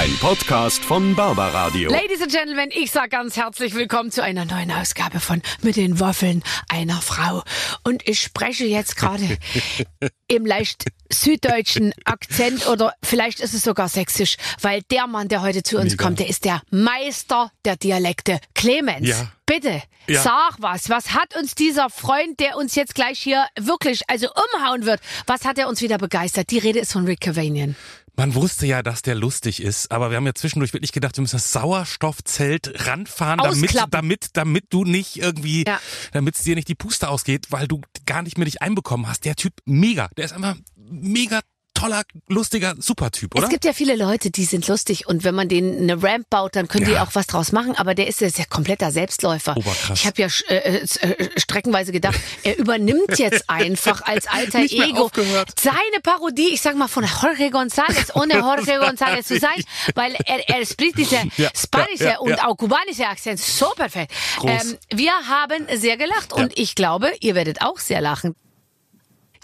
Ein Podcast von Barbaradio. Ladies and Gentlemen, ich sage ganz herzlich willkommen zu einer neuen Ausgabe von Mit den Waffeln einer Frau. Und ich spreche jetzt gerade im leicht süddeutschen Akzent oder vielleicht ist es sogar sächsisch, weil der Mann, der heute zu uns Mega. kommt, der ist der Meister der Dialekte. Clemens, Ja. bitte, Ja. sag was. Was hat uns dieser Freund, der uns jetzt gleich hier wirklich, also umhauen wird, was hat er uns wieder begeistert? Die Rede ist von Rick Cavanian. Man wusste ja, dass der lustig ist, aber wir haben ja zwischendurch wirklich gedacht, wir müssen das Sauerstoffzelt ranfahren, damit, damit, damit du nicht irgendwie, Ja. damit es dir nicht die Puste ausgeht, weil du gar nicht mehr dich einbekommen hast. Der Typ mega, der ist einfach mega toller, lustiger, super Typ, oder? Es gibt ja viele Leute, die sind lustig und wenn man denen eine Ramp baut, dann können die Ja. auch was draus machen, aber der ist ja kompletter Selbstläufer. Oberkrass. Ich habe ja äh, äh, streckenweise gedacht, er übernimmt jetzt einfach als alter Nicht Ego seine Parodie, ich sag mal von Jorge González, ohne Jorge González zu sein, weil er, er spricht diese Ja, spanische ja, und auch kubanische Akzent so perfekt. Ähm, wir haben sehr gelacht und ich glaube, ihr werdet auch sehr lachen.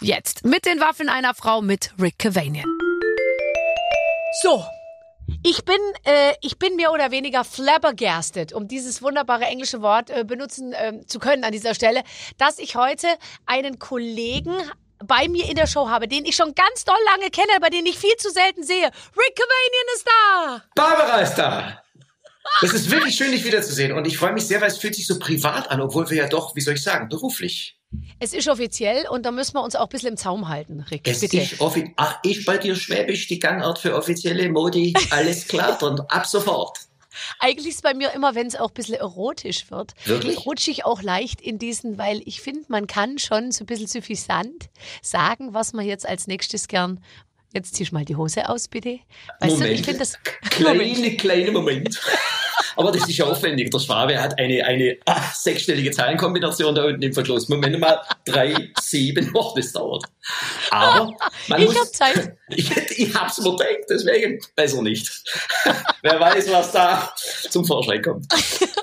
Jetzt mit den Waffen einer Frau mit Rick Cavanian. So. Ich bin, äh, ich bin mehr oder weniger flabbergasted, um dieses wunderbare englische Wort äh, benutzen äh, zu können an dieser Stelle, dass ich heute einen Kollegen bei mir in der Show habe, den ich schon ganz doll lange kenne, aber den ich viel zu selten sehe. Rick Cavanian ist da! Barbara ist da. Es ist wirklich schön, dich wiederzusehen. Und ich freue mich sehr, weil es fühlt sich so privat an, obwohl wir ja doch, wie soll ich sagen, beruflich. Es ist offiziell und da müssen wir uns auch ein bisschen im Zaum halten, Rick. Es bitte. ist offi Ach, ich bei dir Schwäbisch, die Gangart für offizielle Modi. Alles klar, dann ab sofort. Eigentlich ist bei mir immer, wenn es auch ein bisschen erotisch wird, Wirklich? rutsche ich auch leicht in diesen, weil ich finde, man kann schon so ein bisschen suffisant sagen, was man jetzt als nächstes gern. Jetzt ziehst du mal die Hose aus, bitte. Weißt du, ich finde das. Kleine, kleine Moment. Aber das ist ja aufwendig. Der Schwabe hat eine, eine ah, sechsstellige Zahlenkombination da unten im Verschluss. Moment mal, drei, sieben, oh, das dauert. Aber man Ich muss, hab Zeit. Ich, ich hab's mir gedacht, deswegen besser nicht. Wer weiß, was da zum Vorschein kommt.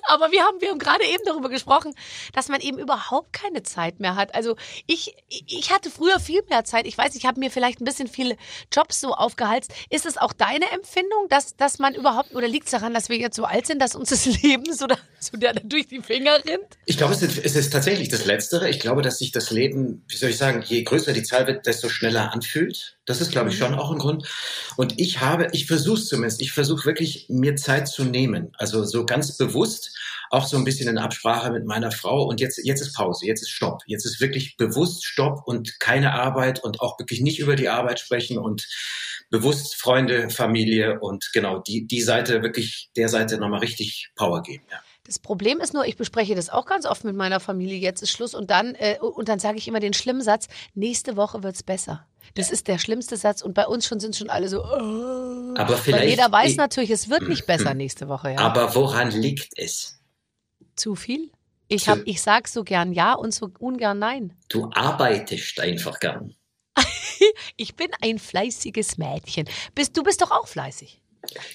Aber wir haben, wir haben gerade eben darüber gesprochen, dass man eben überhaupt keine Zeit mehr hat. Also ich, ich hatte früher viel mehr Zeit. Ich weiß, ich habe mir vielleicht ein bisschen viele Jobs so aufgehalst. Ist es auch deine Empfindung, dass, dass man überhaupt, oder liegt es daran, dass wir jetzt so alt sind, dass uns das Leben so, da, so da durch die Finger rinnt? Ich glaube, es ist, es ist tatsächlich das Letztere. Ich glaube, dass sich das Leben, wie soll ich sagen, je größer die Zahl wird, desto schneller anfühlt. Das ist, glaube ich, schon auch ein Grund. Und ich habe, ich versuche zumindest, ich versuche wirklich, mir Zeit zu nehmen. Also so ganz bewusst, auch so ein bisschen in Absprache mit meiner Frau. Und jetzt, jetzt ist Pause, jetzt ist Stopp. Jetzt ist wirklich bewusst Stopp und keine Arbeit und auch wirklich nicht über die Arbeit sprechen und bewusst Freunde, Familie und genau die, die Seite, wirklich der Seite nochmal richtig Power geben. Ja. Das Problem ist nur, ich bespreche das auch ganz oft mit meiner Familie. Jetzt ist Schluss und dann äh, und dann sage ich immer den schlimmen Satz: Nächste Woche wird's besser. Das ist der schlimmste Satz und bei uns schon sind schon alle so. Oh. Aber Weil vielleicht. jeder weiß ich- natürlich, es wird nicht besser nächste Woche. Ja. Aber woran liegt es? Zu viel? Ich hab, ich sag so gern ja und so ungern nein. Du arbeitest einfach gern. Ich bin ein fleißiges Mädchen. Bist du bist doch auch fleißig.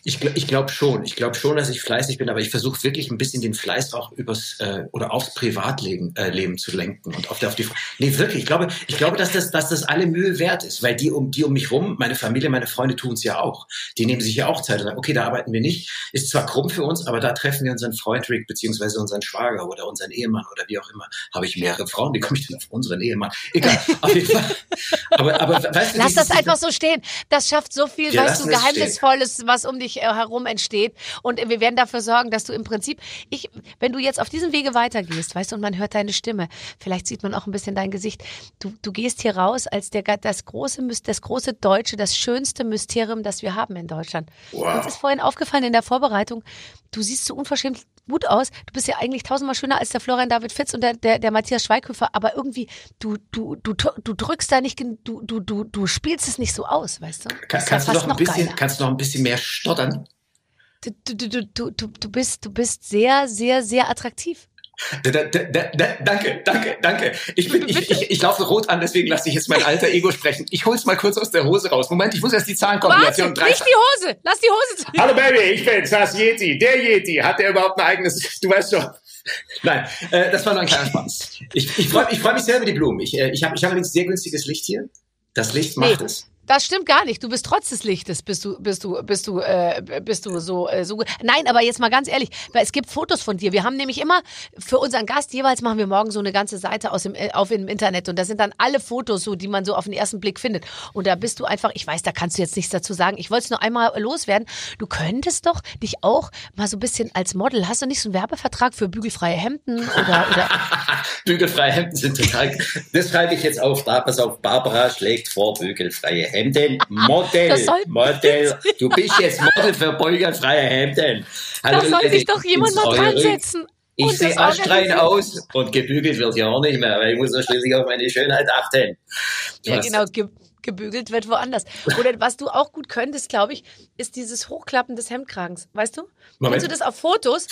Ich, ich glaube schon. Ich glaube schon, dass ich fleißig bin, aber ich versuche wirklich ein bisschen den Fleiß auch übers äh, oder aufs Privatleben äh, Leben zu lenken und auf, der, auf die. Nee, wirklich. Ich glaube, ich glaube, dass das, dass das alle Mühe wert ist, weil die um die um mich rum, meine Familie, meine Freunde tun es ja auch. Die nehmen sich ja auch Zeit und sagen, okay, da arbeiten wir nicht. Ist zwar krumm für uns, aber da treffen wir unseren Freund Rick beziehungsweise unseren Schwager oder unseren Ehemann oder wie auch immer. Habe ich mehrere Frauen? Wie komme ich denn auf unseren Ehemann? Egal. Auf jeden Fall. Aber, aber weißt du, Lass das einfach so stehen. Das schafft so viel, Wir weißt du, Geheimnisvolles, was um dich äh, herum entsteht. Und wir werden dafür sorgen, dass du im Prinzip, ich, wenn du jetzt auf diesem Wege weitergehst, weißt du, und man hört deine Stimme, vielleicht sieht man auch ein bisschen dein Gesicht. Du, du gehst hier raus als der, das große, das große Deutsche, das schönste Mysterium, das wir haben in Deutschland. Wow. Uns ist vorhin aufgefallen in der Vorbereitung, du siehst so unverschämt gut aus. Du bist ja eigentlich tausendmal schöner als der Florian David Fitz und der, der, der Matthias Schweighöfer, aber irgendwie, du, du, du, du drückst da nicht, du, du, du, du spielst es nicht so aus, weißt du? Kann, kannst, du noch ein bisschen, geiler. kannst du noch ein bisschen mehr stottern? Du, du, du, du, du, du, bist, du bist sehr, sehr, sehr attraktiv. Da, da, da, da, danke, danke, danke. Ich, bin, ich, ich, ich laufe rot an, deswegen lasse ich jetzt mein alter Ego sprechen. Ich hol's mal kurz aus der Hose raus. Moment, ich muss erst die Warte, Zahlenkombination drei. nicht die Hose! Lass die Hose zu. Hallo Baby, ich bin's, das Yeti. Der Yeti. Hat der überhaupt ein eigenes, du weißt schon. Nein, äh, das war nur ein kleiner Spaß. Ich, ich freue ich freu mich sehr über die Blumen. Ich, äh, ich habe ich hab übrigens sehr günstiges Licht hier. Das Licht macht Nee. es. Das stimmt gar nicht. Du bist trotz des Lichtes, bist du, bist du, bist du, äh, bist du so, äh, so. Nein, aber jetzt mal ganz ehrlich, weil es gibt Fotos von dir. Wir haben nämlich immer für unseren Gast jeweils machen wir morgen so eine ganze Seite aus dem, äh, auf im Internet und da sind dann alle Fotos so, die man so auf den ersten Blick findet. Und da bist du einfach, ich weiß, da kannst du jetzt nichts dazu sagen. Ich wollte es nur einmal loswerden. Du könntest doch dich auch mal so ein bisschen als Model. Hast du nicht so einen Werbevertrag für bügelfreie Hemden oder? oder? bügelfreie Hemden sind total. Das schreibe ich jetzt auf. Da, pass auf. Barbara schlägt vor bügelfreie Hemden. Hemden, Model, Model. Du bist jetzt Model für beugerfreie Hemden. Hallo, da soll sich doch jemand mal dran setzen. Ich sehe astrein aus und gebügelt wird ja auch nicht mehr, weil ich muss ja schließlich auf meine Schönheit achten. Ja, genau, gebügelt wird woanders. Oder was du auch gut könntest, glaube ich, ist dieses Hochklappen des Hemdkragens. Weißt du? Moment. Kennst du das auf Fotos?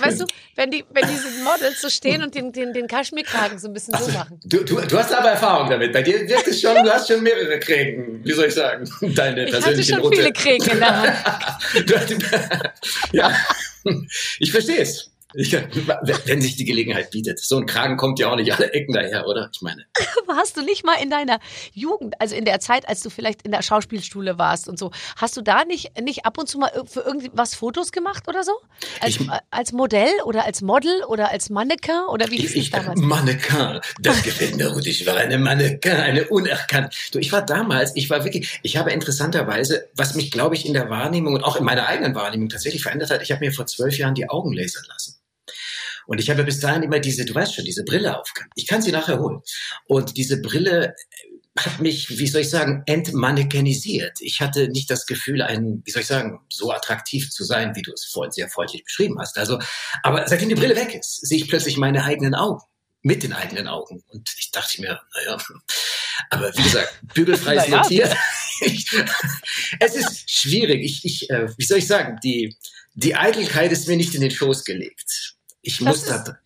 weißt du, wenn, die, wenn diese Models so stehen und den, den, den Kaschmirkragen so ein bisschen so machen. Du, du, du hast aber Erfahrung damit. Bei dir wirkt es schon, du hast schon mehrere Krägen. Wie soll ich sagen? Deine ich hatte schon Route. viele Krägen in der Hand. ja, ich verstehe es. Ich, wenn sich die Gelegenheit bietet. So ein Kragen kommt ja auch nicht alle Ecken daher, oder? Ich meine. hast du nicht mal in deiner Jugend, also in der Zeit, als du vielleicht in der Schauspielschule warst und so, hast du da nicht, nicht ab und zu mal für irgendwas Fotos gemacht oder so? Als, ich, als Modell oder als Model oder als Mannequin oder wie hieß es damals? Mannequin, das gefällt mir gut. Ich war eine Mannequin, eine unerkannt. Du, ich war damals, ich war wirklich, ich habe interessanterweise, was mich, glaube ich, in der Wahrnehmung und auch in meiner eigenen Wahrnehmung tatsächlich verändert hat, ich habe mir vor zwölf Jahren die Augen lasern lassen. Und ich habe bis dahin immer diese, du weißt schon, diese Brille aufgehabt. Ich kann sie nachher holen. Und diese Brille hat mich, wie soll ich sagen, entmannekenisiert. Ich hatte nicht das Gefühl, ein, wie soll ich sagen, so attraktiv zu sein, wie du es vorhin sehr freundlich beschrieben hast. Also, aber seitdem die Brille weg ist, sehe ich plötzlich meine eigenen Augen. Mit den eigenen Augen. Und ich dachte mir, naja, aber wie gesagt, bügelfrei ist notiert. es ist schwierig. Ich, ich, äh, wie soll ich sagen, die, die Eitelkeit ist mir nicht in den Schoß gelegt. Ich muss da,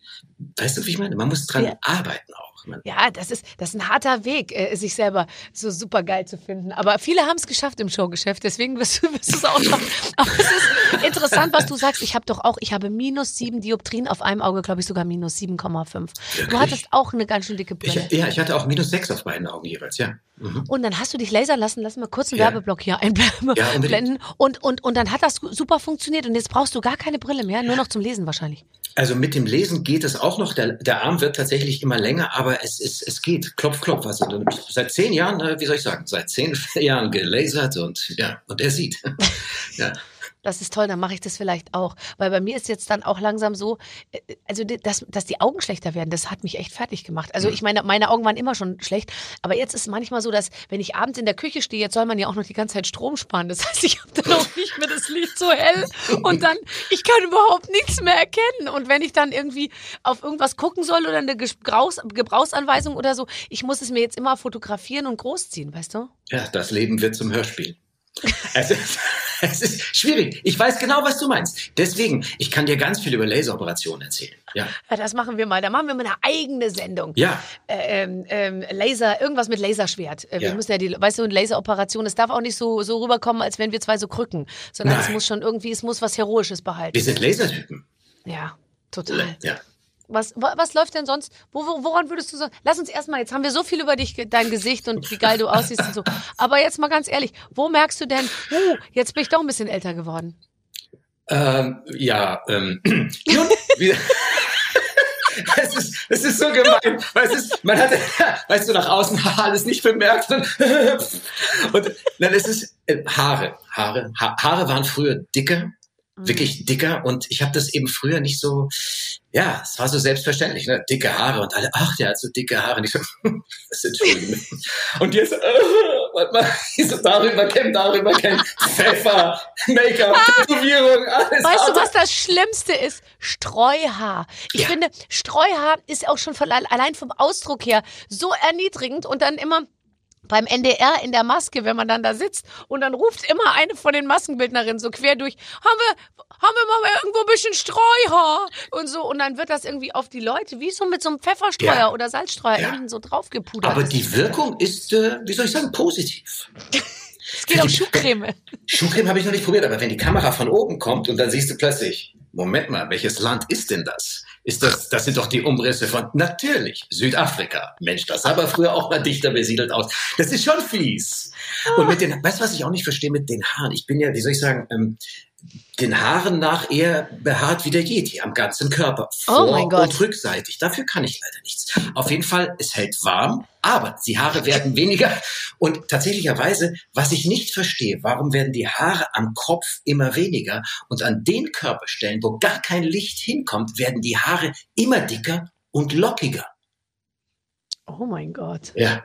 weißt du, wie ich meine? Man muss dran ja. arbeiten auch. Ja, das ist, das ist ein harter Weg, äh, sich selber so super geil zu finden. Aber viele haben es geschafft im Showgeschäft, deswegen wirst du, wirst du es auch schaffen. Aber es ist interessant, was du sagst. Ich habe doch auch, ich habe minus sieben Dioptrien auf einem Auge, glaube ich sogar minus 7,5. Du hattest auch eine ganz schön dicke Brille. Ich, ja, ich hatte auch minus sechs auf beiden Augen jeweils, ja. Mhm. Und dann hast du dich lasern lassen, lass mal kurz einen ja. Werbeblock hier einblenden. Ja, und, und, und dann hat das super funktioniert und jetzt brauchst du gar keine Brille mehr, nur noch zum Lesen wahrscheinlich. Also mit dem Lesen geht es auch noch. Der, der Arm wird tatsächlich immer länger, aber es, es, es geht. Klopf, klopf. Also seit zehn Jahren, äh, wie soll ich sagen, seit zehn Jahren gelasert und ja, und er sieht. ja das ist toll, dann mache ich das vielleicht auch. Weil bei mir ist jetzt dann auch langsam so, äh, also dass, dass die Augen schlechter werden, das hat mich echt fertig gemacht. Also ich meine, meine Augen waren immer schon schlecht, aber jetzt ist es manchmal so, dass wenn ich abends in der Küche stehe, jetzt soll man ja auch noch die ganze Zeit Strom sparen. Das heißt, ich habe dann auch nicht mehr das Licht so hell und dann, ich kann überhaupt nichts mehr erkennen. Und wenn ich dann irgendwie auf irgendwas gucken soll oder eine Gebrauchs Gebrauchsanweisung oder so, ich muss es mir jetzt immer fotografieren und großziehen, weißt du? Ja, das Leben wird zum Hörspiel. Es ist, es ist schwierig. Ich weiß genau, was du meinst. Deswegen, ich kann dir ganz viel über Laseroperationen erzählen. Ja. ja das machen wir mal. Da machen wir mal eine eigene Sendung. Ja. Äh, ähm, ähm, Laser, irgendwas mit Laserschwert. Äh, wir ja. müssen ja die, weißt du, eine Laseroperation, es darf auch nicht so, so rüberkommen, als wenn wir zwei so krücken, sondern Nein. es muss schon irgendwie, es muss was Heroisches behalten. Wir sind Lasertypen. Ja, total. Ja. Was, was läuft denn sonst? Wo, woran würdest du so? Lass uns erstmal, jetzt haben wir so viel über dich, dein Gesicht und wie geil du aussiehst und so. Aber jetzt mal ganz ehrlich, wo merkst du denn, uh, jetzt bin ich doch ein bisschen älter geworden? Ähm, ja, ähm, es ist, es ist so gemein, weil es ist, man hat, weißt du, nach außen alles nicht bemerkt und, und dann ist es äh, Haare, Haare, ha Haare waren früher dicker, wirklich mhm. dicker und ich habe das eben früher nicht so, ja, es war so selbstverständlich, ne? dicke Haare und alle, ach, der hat so dicke Haare. Und ich so, das Entschuldigung. und jetzt, äh, warte mal, ich so darüber kennen, darüber kennen, Pfeffer, Make-up, ah, Tätowierung, alles. Weißt du, was das Schlimmste ist? Streuhaar. Ich ja. finde, Streuhaar ist auch schon von, allein vom Ausdruck her so erniedrigend und dann immer beim NDR in der Maske, wenn man dann da sitzt und dann ruft immer eine von den Maskenbildnerinnen so quer durch, haben wir, haben wir mal irgendwo ein bisschen Streuhaar und so und dann wird das irgendwie auf die Leute wie so mit so einem Pfefferstreuer ja. oder Salzstreuer ja. so draufgepudert. Aber die Wirkung ist, äh, wie soll ich sagen, positiv. es geht um Schuhcreme. Schuhcreme habe ich noch nicht probiert, aber wenn die Kamera von oben kommt und dann siehst du plötzlich Moment mal, welches Land ist denn das? Ist das, das sind doch die Umrisse von, natürlich, Südafrika. Mensch, das sah aber früher auch mal dichter besiedelt aus. Das ist schon fies. Und mit den, weißt du, was ich auch nicht verstehe mit den Haaren? Ich bin ja, wie soll ich sagen, ähm, den Haaren nach eher behaart wie der Yeti am ganzen Körper. Vor oh mein Gott. und rückseitig. Dafür kann ich leider nichts. Auf jeden Fall, es hält warm, aber die Haare werden weniger. Und tatsächlicherweise, was ich nicht verstehe, warum werden die Haare am Kopf immer weniger und an den Körperstellen, wo gar kein Licht hinkommt, werden die Haare immer dicker und lockiger. Oh mein Gott. Ja.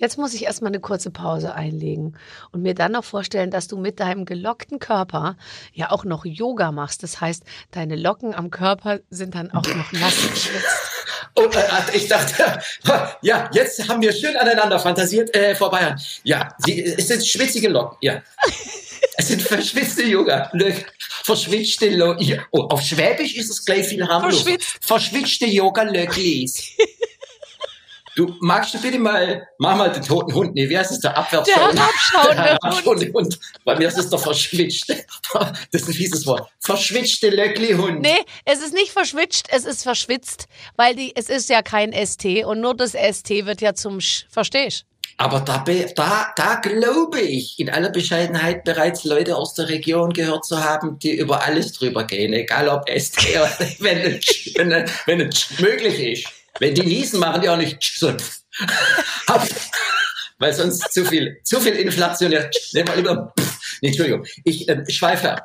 Jetzt muss ich erstmal eine kurze Pause einlegen und mir dann noch vorstellen, dass du mit deinem gelockten Körper ja auch noch Yoga machst. Das heißt, deine Locken am Körper sind dann auch noch nass geschwitzt. Oh, äh, ich dachte, ja, jetzt haben wir schön aneinander fantasiert, äh, Frau Bayern. Ja, sie, es sind schwitzige Locken, ja. Es sind verschwitzte Yoga. Verschwitzte Lo oh, auf Schwäbisch ist es gleich viel harmlos. Verschwitzt. Verschwitzte Yoga-Löcklis. Du magst du bitte mal, mach mal den toten Hund. Nee, wie heißt es? Der Abwärtsschauende. Der herabschauende, der herabschauende Hund. Bei mir ist es der verschwitschte. Das ist ein fieses Wort. Verschwitzte Löckli-Hund. Nee, es ist nicht verschwitscht, es ist verschwitzt, weil die, es ist ja kein ST und nur das ST wird ja zum Sch. Verstehst aber da, da, da glaube ich in aller Bescheidenheit bereits Leute aus der Region gehört zu haben, die über alles drüber gehen, egal ob ST oder wenn es, wenn, wenn es möglich ist. Wenn die niesen, machen die auch nicht. Weil sonst zu viel, zu viel Inflation. Ja, nehmen wir lieber. Nee, Entschuldigung, ich äh, schweife ab.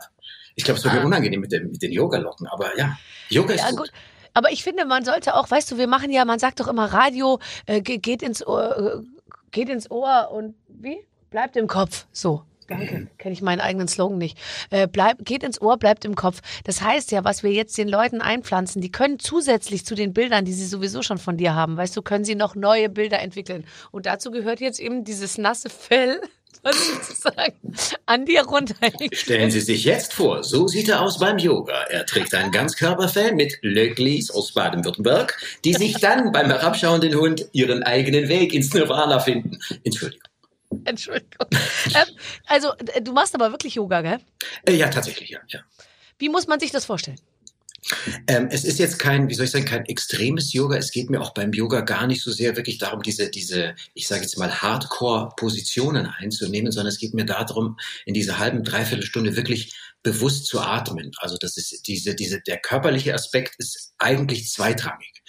Ich glaube, es wird mir ah. unangenehm mit, dem, mit den Yoga-Locken, aber ja, Yoga ist ja, gut. gut. Aber ich finde, man sollte auch, weißt du, wir machen ja, man sagt doch immer, Radio äh, geht ins Ohr, äh, geht ins Ohr und wie? Bleibt im Kopf. So. Danke. Kenne ich meinen eigenen Slogan nicht. Äh, bleib, geht ins Ohr, bleibt im Kopf. Das heißt ja, was wir jetzt den Leuten einpflanzen, die können zusätzlich zu den Bildern, die sie sowieso schon von dir haben, weißt du, können sie noch neue Bilder entwickeln. Und dazu gehört jetzt eben dieses nasse Fell, sozusagen an dir runterhängt. Stellen Sie sich jetzt vor, so sieht er aus beim Yoga. Er trägt ein Ganzkörperfell mit Löcklis aus Baden-Württemberg, die sich dann beim herabschauenden Hund ihren eigenen Weg ins Nirvana finden. Entschuldigung. Entschuldigung. Ähm, also, du machst aber wirklich Yoga, gell? Äh, ja, tatsächlich, ja, ja. Wie muss man sich das vorstellen? Ähm, es ist jetzt kein, wie soll ich sagen, kein extremes Yoga. Es geht mir auch beim Yoga gar nicht so sehr wirklich darum, diese, diese, ich sage jetzt mal Hardcore-Positionen einzunehmen, sondern es geht mir darum, in dieser halben, dreiviertel Stunde wirklich bewusst zu atmen. Also das ist diese, diese, der körperliche Aspekt ist eigentlich zweitrangig.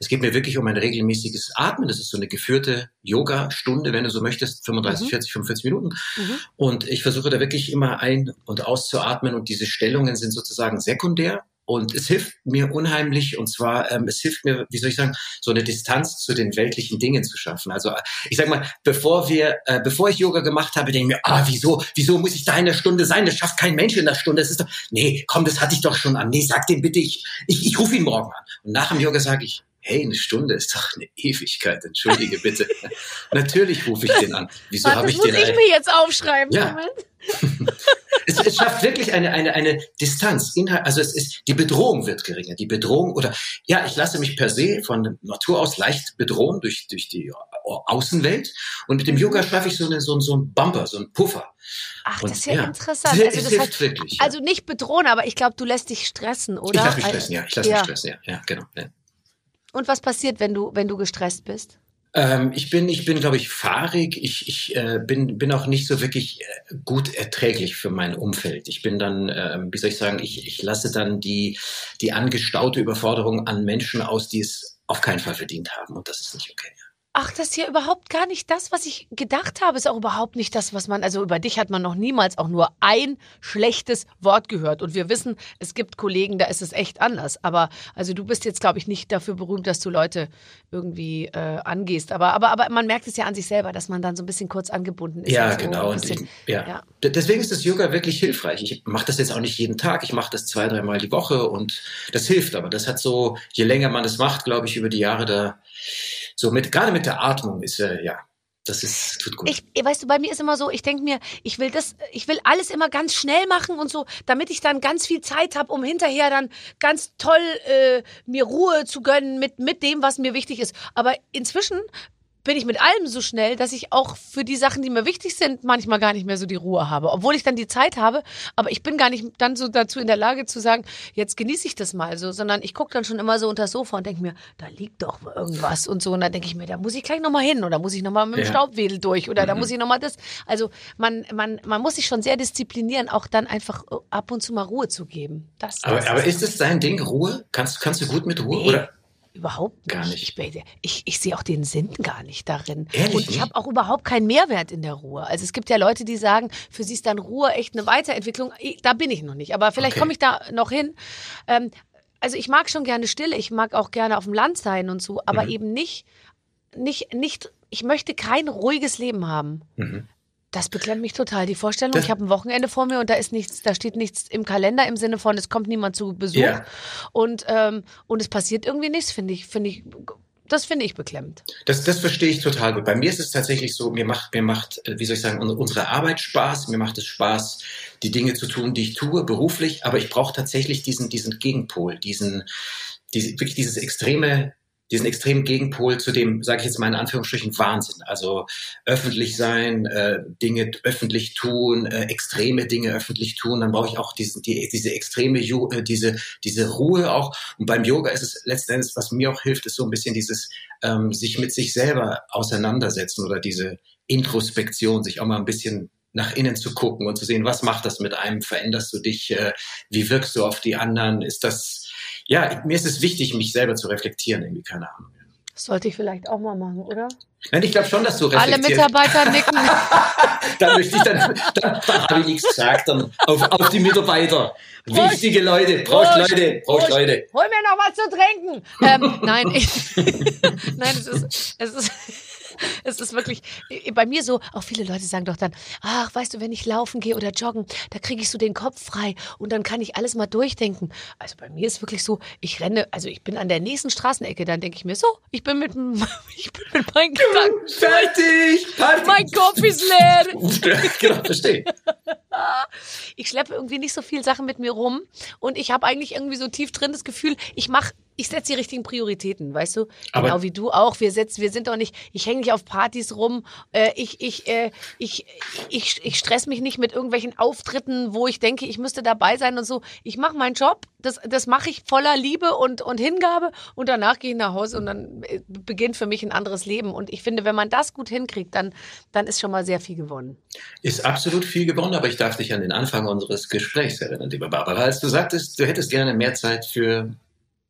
Es geht mir wirklich um ein regelmäßiges Atmen. Das ist so eine geführte Yoga-Stunde, wenn du so möchtest, 35, mhm. 40, 45 Minuten. Mhm. Und ich versuche da wirklich immer ein- und auszuatmen. Und diese Stellungen sind sozusagen sekundär. Und es hilft mir unheimlich, und zwar, ähm, es hilft mir, wie soll ich sagen, so eine Distanz zu den weltlichen Dingen zu schaffen. Also ich sag mal, bevor wir, äh, bevor ich Yoga gemacht habe, denke ich mir, ah, wieso, wieso muss ich da in der Stunde sein? Das schafft kein Mensch in der Stunde. Das ist doch, nee, komm, das hatte ich doch schon an. Nee, sag dem bitte, ich, ich, ich rufe ihn morgen an. Und nach dem Yoga sage ich, hey, eine Stunde ist doch eine Ewigkeit, entschuldige bitte. Natürlich rufe ich den an. Wieso habe ich den? Das muss ich mir jetzt aufschreiben. Ja. es, es, schafft wirklich eine, eine, eine Distanz. Inhalt, also es ist, die Bedrohung wird geringer. Die Bedrohung oder, ja, ich lasse mich per se von Natur aus leicht bedrohen durch, durch die Außenwelt. Und mit dem mhm. Yoga schaffe ich so, eine, so, so einen Bumper, so einen Puffer. Ach, das ist ja, ja interessant. Also, das heißt, wirklich, also nicht bedrohen, aber ich glaube, du lässt dich stressen, oder? Ich lasse mich stressen, ja. Ich lasse ja. mich stressen, ja. Ja, genau. Ja. Und was passiert, wenn du, wenn du gestresst bist? Ähm, ich bin, ich bin, glaube ich, fahrig. Ich, ich äh, bin, bin auch nicht so wirklich äh, gut erträglich für mein Umfeld. Ich bin dann, äh, wie soll ich sagen, ich, ich lasse dann die, die angestaute Überforderung an Menschen aus, die es auf keinen Fall verdient haben. Und das ist nicht okay. Ach, das ist ja überhaupt gar nicht das, was ich gedacht habe. Ist auch überhaupt nicht das, was man, also über dich hat man noch niemals auch nur ein schlechtes Wort gehört. Und wir wissen, es gibt Kollegen, da ist es echt anders. Aber also du bist jetzt, glaube ich, nicht dafür berühmt, dass du Leute irgendwie äh, angehst. Aber, aber, aber man merkt es ja an sich selber, dass man dann so ein bisschen kurz angebunden ist. Ja, so genau. Und ich, ja. ja. Deswegen ist das Yoga wirklich hilfreich. Ich mache das jetzt auch nicht jeden Tag. Ich mache das zwei, dreimal die Woche und das hilft. Aber das hat so, je länger man das macht, glaube ich, über die Jahre da so mit, gerade mit der Atmung ist äh, ja, das ist tut gut. Ich, weißt du, bei mir ist immer so, ich denke mir, ich will das, ich will alles immer ganz schnell machen und so, damit ich dann ganz viel Zeit habe, um hinterher dann ganz toll äh, mir Ruhe zu gönnen mit mit dem, was mir wichtig ist. Aber inzwischen bin ich mit allem so schnell, dass ich auch für die Sachen, die mir wichtig sind, manchmal gar nicht mehr so die Ruhe habe. Obwohl ich dann die Zeit habe, aber ich bin gar nicht dann so dazu in der Lage zu sagen, jetzt genieße ich das mal so, sondern ich gucke dann schon immer so unter das Sofa und denke mir, da liegt doch irgendwas und so. Und dann denke ich mir, da muss ich gleich nochmal hin oder muss ich nochmal mit dem ja. Staubwedel durch oder mhm. da muss ich nochmal das. Also man, man, man muss sich schon sehr disziplinieren, auch dann einfach ab und zu mal Ruhe zu geben. Das, aber, das aber ist es dein Ding, Ruhe? Kannst, kannst du gut mit Ruhe? Nee. Oder? Überhaupt nicht. Gar nicht. Ich, ich, ich sehe auch den Sinn gar nicht darin. Ehrlich und ich habe auch überhaupt keinen Mehrwert in der Ruhe. Also es gibt ja Leute, die sagen, für sie ist dann Ruhe echt eine Weiterentwicklung. Da bin ich noch nicht. Aber vielleicht okay. komme ich da noch hin. Ähm, also ich mag schon gerne Stille, ich mag auch gerne auf dem Land sein und so, aber mhm. eben nicht, nicht, nicht, ich möchte kein ruhiges Leben haben. Mhm. Das beklemmt mich total. Die Vorstellung, das ich habe ein Wochenende vor mir und da ist nichts, da steht nichts im Kalender im Sinne von, es kommt niemand zu Besuch ja. und ähm, und es passiert irgendwie nichts, finde ich, finde ich. Das finde ich beklemmt. Das, das verstehe ich total gut. Bei mir ist es tatsächlich so, mir macht, mir macht, äh, wie soll ich sagen, unsere Arbeit Spaß. Mir macht es Spaß, die Dinge zu tun, die ich tue, beruflich. Aber ich brauche tatsächlich diesen, diesen Gegenpol, diesen, diese, wirklich dieses extreme diesen extremen Gegenpol zu dem, sage ich jetzt mal in Anführungsstrichen, Wahnsinn. Also öffentlich sein, äh, Dinge öffentlich tun, äh, extreme Dinge öffentlich tun. Dann brauche ich auch diesen, die, diese extreme, äh, diese, diese Ruhe auch. Und beim Yoga ist es letzten Endes, was mir auch hilft, ist so ein bisschen dieses ähm, sich mit sich selber auseinandersetzen oder diese Introspektion, sich auch mal ein bisschen nach innen zu gucken und zu sehen, was macht das mit einem? Veränderst du dich? Äh, wie wirkst du auf die anderen? Ist das ja, mir ist es wichtig, mich selber zu reflektieren, irgendwie, keine Ahnung. Das sollte ich vielleicht auch mal machen, oder? Nein, ich glaube schon, dass du reflektierst. Alle Mitarbeiter nicken. dann möchte ich dann, dann, dann habe ich nichts gesagt, dann auf, auf die Mitarbeiter. Prost. Wichtige Leute, Prost, Prost Leute, Prost, Prost, Leute. Hol mir noch was zu trinken. Ähm, nein, ich, nein, es ist, es ist, es ist wirklich bei mir so, auch viele Leute sagen doch dann, ach, weißt du, wenn ich laufen gehe oder joggen, da kriege ich so den Kopf frei und dann kann ich alles mal durchdenken. Also bei mir ist wirklich so, ich renne, also ich bin an der nächsten Straßenecke, dann denke ich mir so, ich bin mit, ich bin mit meinen Gedanken fertig. Party. Mein Kopf ist leer. genau, verstehe. Ich schleppe irgendwie nicht so viel Sachen mit mir rum und ich habe eigentlich irgendwie so tief drin das Gefühl, ich mache ich setze die richtigen Prioritäten, weißt du? Aber genau wie du auch. Wir setzen, wir sind doch nicht, ich hänge nicht auf Partys rum, äh, ich, ich, äh, ich, ich, ich stress mich nicht mit irgendwelchen Auftritten, wo ich denke, ich müsste dabei sein und so. Ich mache meinen Job, das, das mache ich voller Liebe und, und Hingabe und danach gehe ich nach Hause und dann äh, beginnt für mich ein anderes Leben. Und ich finde, wenn man das gut hinkriegt, dann, dann ist schon mal sehr viel gewonnen. Ist absolut viel gewonnen, aber ich darf dich an den Anfang unseres Gesprächs erinnern, liebe Barbara, als du sagtest, du hättest gerne mehr Zeit für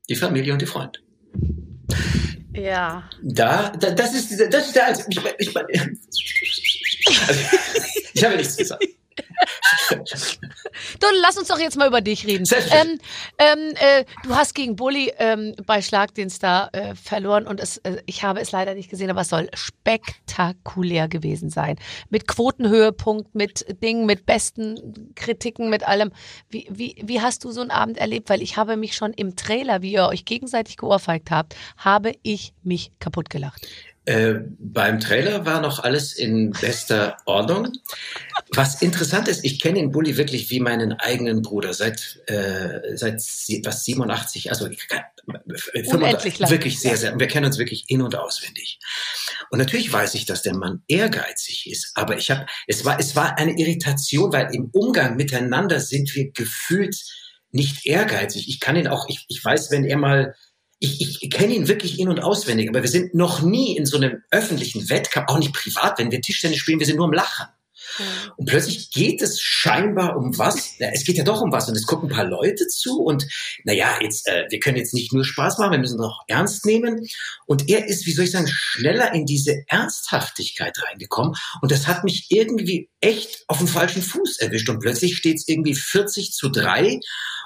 die Familie und die Freunde. Ja. Da, da das ist das ist der ich, ich, ich, also, ich habe nichts gesagt. Don, lass uns doch jetzt mal über dich reden. Ähm, ähm, äh, du hast gegen Bully ähm, bei Schlag den Star äh, verloren und es, äh, ich habe es leider nicht gesehen, aber es soll spektakulär gewesen sein. Mit Quotenhöhepunkt, mit Dingen, mit besten Kritiken, mit allem. Wie, wie, wie hast du so einen Abend erlebt? Weil ich habe mich schon im Trailer, wie ihr euch gegenseitig geohrfeigt habt, habe ich mich kaputt gelacht. Äh, beim Trailer war noch alles in bester Ordnung. Was interessant ist, ich kenne den Bulli wirklich wie meinen eigenen Bruder seit äh, seit was 87, also Unendlich lang. wirklich sehr sehr. Wir kennen uns wirklich in und auswendig. Und natürlich weiß ich, dass der Mann ehrgeizig ist, aber ich habe es war es war eine Irritation, weil im Umgang miteinander sind wir gefühlt nicht ehrgeizig. Ich kann ihn auch, ich, ich weiß, wenn er mal ich, ich kenne ihn wirklich in- und auswendig, aber wir sind noch nie in so einem öffentlichen Wettkampf, auch nicht privat, wenn wir Tischtennis spielen, wir sind nur am Lachen. Und plötzlich geht es scheinbar um was. Ja, es geht ja doch um was. Und es gucken ein paar Leute zu. Und naja, jetzt, äh, wir können jetzt nicht nur Spaß machen, wir müssen auch ernst nehmen. Und er ist, wie soll ich sagen, schneller in diese Ernsthaftigkeit reingekommen. Und das hat mich irgendwie echt auf dem falschen Fuß erwischt. Und plötzlich steht es irgendwie 40 zu 3.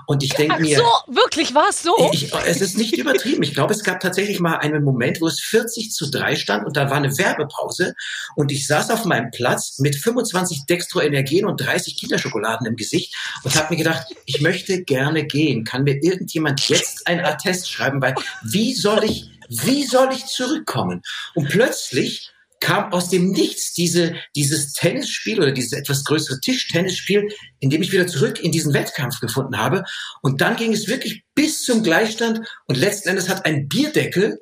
Und ich denke mir. So, wirklich war es so? Ich, es ist nicht übertrieben. Ich glaube, es gab tatsächlich mal einen Moment, wo es 40 zu 3 stand und da war eine Werbepause. Und ich saß auf meinem Platz mit 25 25 Dextroenergien und 30 Kinderschokoladen im Gesicht und habe mir gedacht, ich möchte gerne gehen. Kann mir irgendjemand jetzt ein Attest schreiben, weil wie soll ich, wie soll ich zurückkommen? Und plötzlich kam aus dem Nichts diese, dieses Tennisspiel oder dieses etwas größere Tischtennisspiel, in dem ich wieder zurück in diesen Wettkampf gefunden habe. Und dann ging es wirklich bis zum Gleichstand und letzten Endes hat ein Bierdeckel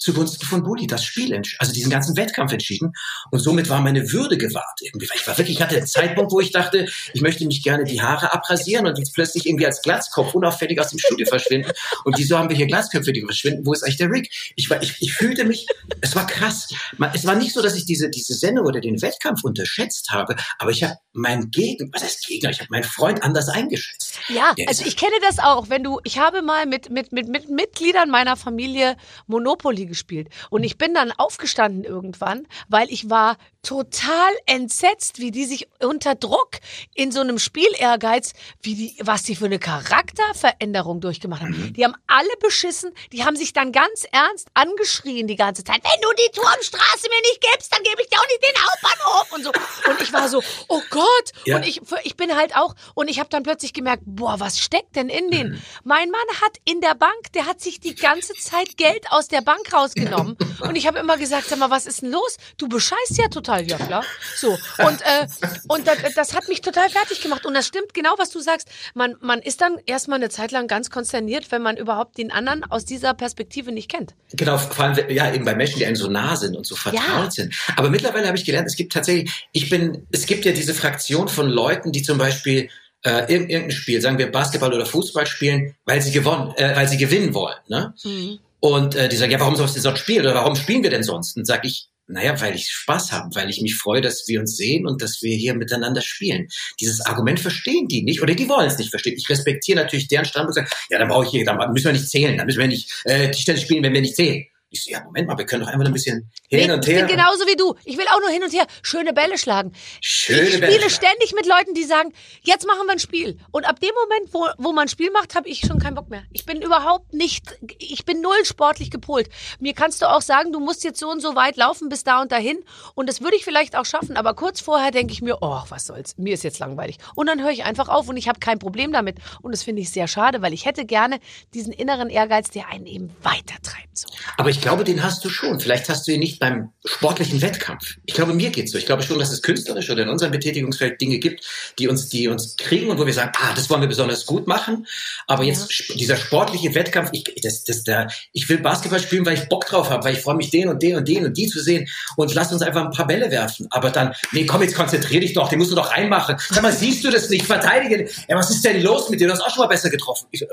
zugunsten von Bulli das Spiel, also diesen ganzen Wettkampf entschieden. Und somit war meine Würde gewahrt irgendwie. Ich war wirklich, ich hatte einen Zeitpunkt, wo ich dachte, ich möchte mich gerne die Haare abrasieren und jetzt plötzlich irgendwie als Glatzkopf unauffällig aus dem Studio verschwinden. Und wieso haben wir hier Glatzköpfe, die verschwinden? Wo ist eigentlich der Rick? Ich war, ich, ich fühlte mich, es war krass. Es war nicht so, dass ich diese, diese Sendung oder den Wettkampf unterschätzt habe, aber ich habe meinen Gegner, was heißt Gegner? Ich habe meinen Freund anders eingeschätzt. Ja, also ich kenne das auch, wenn du, ich habe mal mit, mit, mit, mit Mitgliedern meiner Familie Monopoly gespielt. Und ich bin dann aufgestanden irgendwann, weil ich war total entsetzt, wie die sich unter Druck in so einem Spiel Ehrgeiz, wie die, was die für eine Charakterveränderung durchgemacht haben. Mhm. Die haben alle beschissen, die haben sich dann ganz ernst angeschrien die ganze Zeit. Wenn du die Turmstraße mir nicht gibst, dann gebe ich dir auch nicht den Hauptbahnhof und so. Und ich war so, oh Gott. Ja. Und ich, ich bin halt auch, und ich habe dann plötzlich gemerkt, boah, was steckt denn in denen? Mhm. Mein Mann hat in der Bank, der hat sich die ganze Zeit Geld aus der Bank rausgenommen. Und ich habe immer gesagt, sag mal, was ist denn los? Du bescheißt ja total, ja klar. So. Und, äh, und das, das hat mich total fertig gemacht. Und das stimmt genau, was du sagst. Man, man ist dann erstmal eine Zeit lang ganz konsterniert, wenn man überhaupt den anderen aus dieser Perspektive nicht kennt. Genau, vor allem, ja, eben bei Menschen, die einem so nah sind und so vertraut ja. sind. Aber mittlerweile habe ich gelernt, es gibt tatsächlich, ich bin, es gibt ja diese Fraktion von Leuten, die zum Beispiel äh, irgendein Spiel, sagen wir Basketball oder Fußball spielen, weil sie gewonnen, äh, weil sie gewinnen wollen. Ne? Mhm. Und äh, die sagen, ja, warum sollst du sonst spielen? Oder warum spielen wir denn sonst? Und sage ich, naja, weil ich Spaß habe, weil ich mich freue, dass wir uns sehen und dass wir hier miteinander spielen. Dieses Argument verstehen die nicht oder die wollen es nicht verstehen. Ich respektiere natürlich deren Standpunkt und sage, ja, dann brauche ich hier, dann müssen wir nicht zählen, dann müssen wir nicht äh, die Stelle spielen, wenn wir nicht zählen. Ich so, ja, Moment mal, wir können doch einfach ein bisschen hin nee, und her. Ich bin genauso wie du. Ich will auch nur hin und her schöne Bälle schlagen. Schöne ich spiele Bälle ständig mit Leuten, die sagen, jetzt machen wir ein Spiel. Und ab dem Moment, wo, wo man ein Spiel macht, habe ich schon keinen Bock mehr. Ich bin überhaupt nicht, ich bin null sportlich gepolt. Mir kannst du auch sagen, du musst jetzt so und so weit laufen bis da und dahin. Und das würde ich vielleicht auch schaffen. Aber kurz vorher denke ich mir, oh, was soll's. Mir ist jetzt langweilig. Und dann höre ich einfach auf und ich habe kein Problem damit. Und das finde ich sehr schade, weil ich hätte gerne diesen inneren Ehrgeiz, der einen eben weitertreibt. So. Aber ich glaube, den hast du schon. Vielleicht hast du ihn nicht beim sportlichen Wettkampf. Ich glaube, mir geht's so. Ich glaube schon, dass es künstlerisch oder in unserem Betätigungsfeld Dinge gibt, die uns, die uns kriegen und wo wir sagen, ah, das wollen wir besonders gut machen. Aber jetzt ja. dieser sportliche Wettkampf, ich, das, das, da, ich will Basketball spielen, weil ich Bock drauf habe, weil ich freue mich, den und den und den und die zu sehen und lass uns einfach ein paar Bälle werfen. Aber dann, nee, komm, jetzt konzentrier dich doch, den musst du doch reinmachen. Sag mal, siehst du das nicht? Verteidige. Ja, was ist denn los mit dir? Du hast auch schon mal besser getroffen. Ich, äh,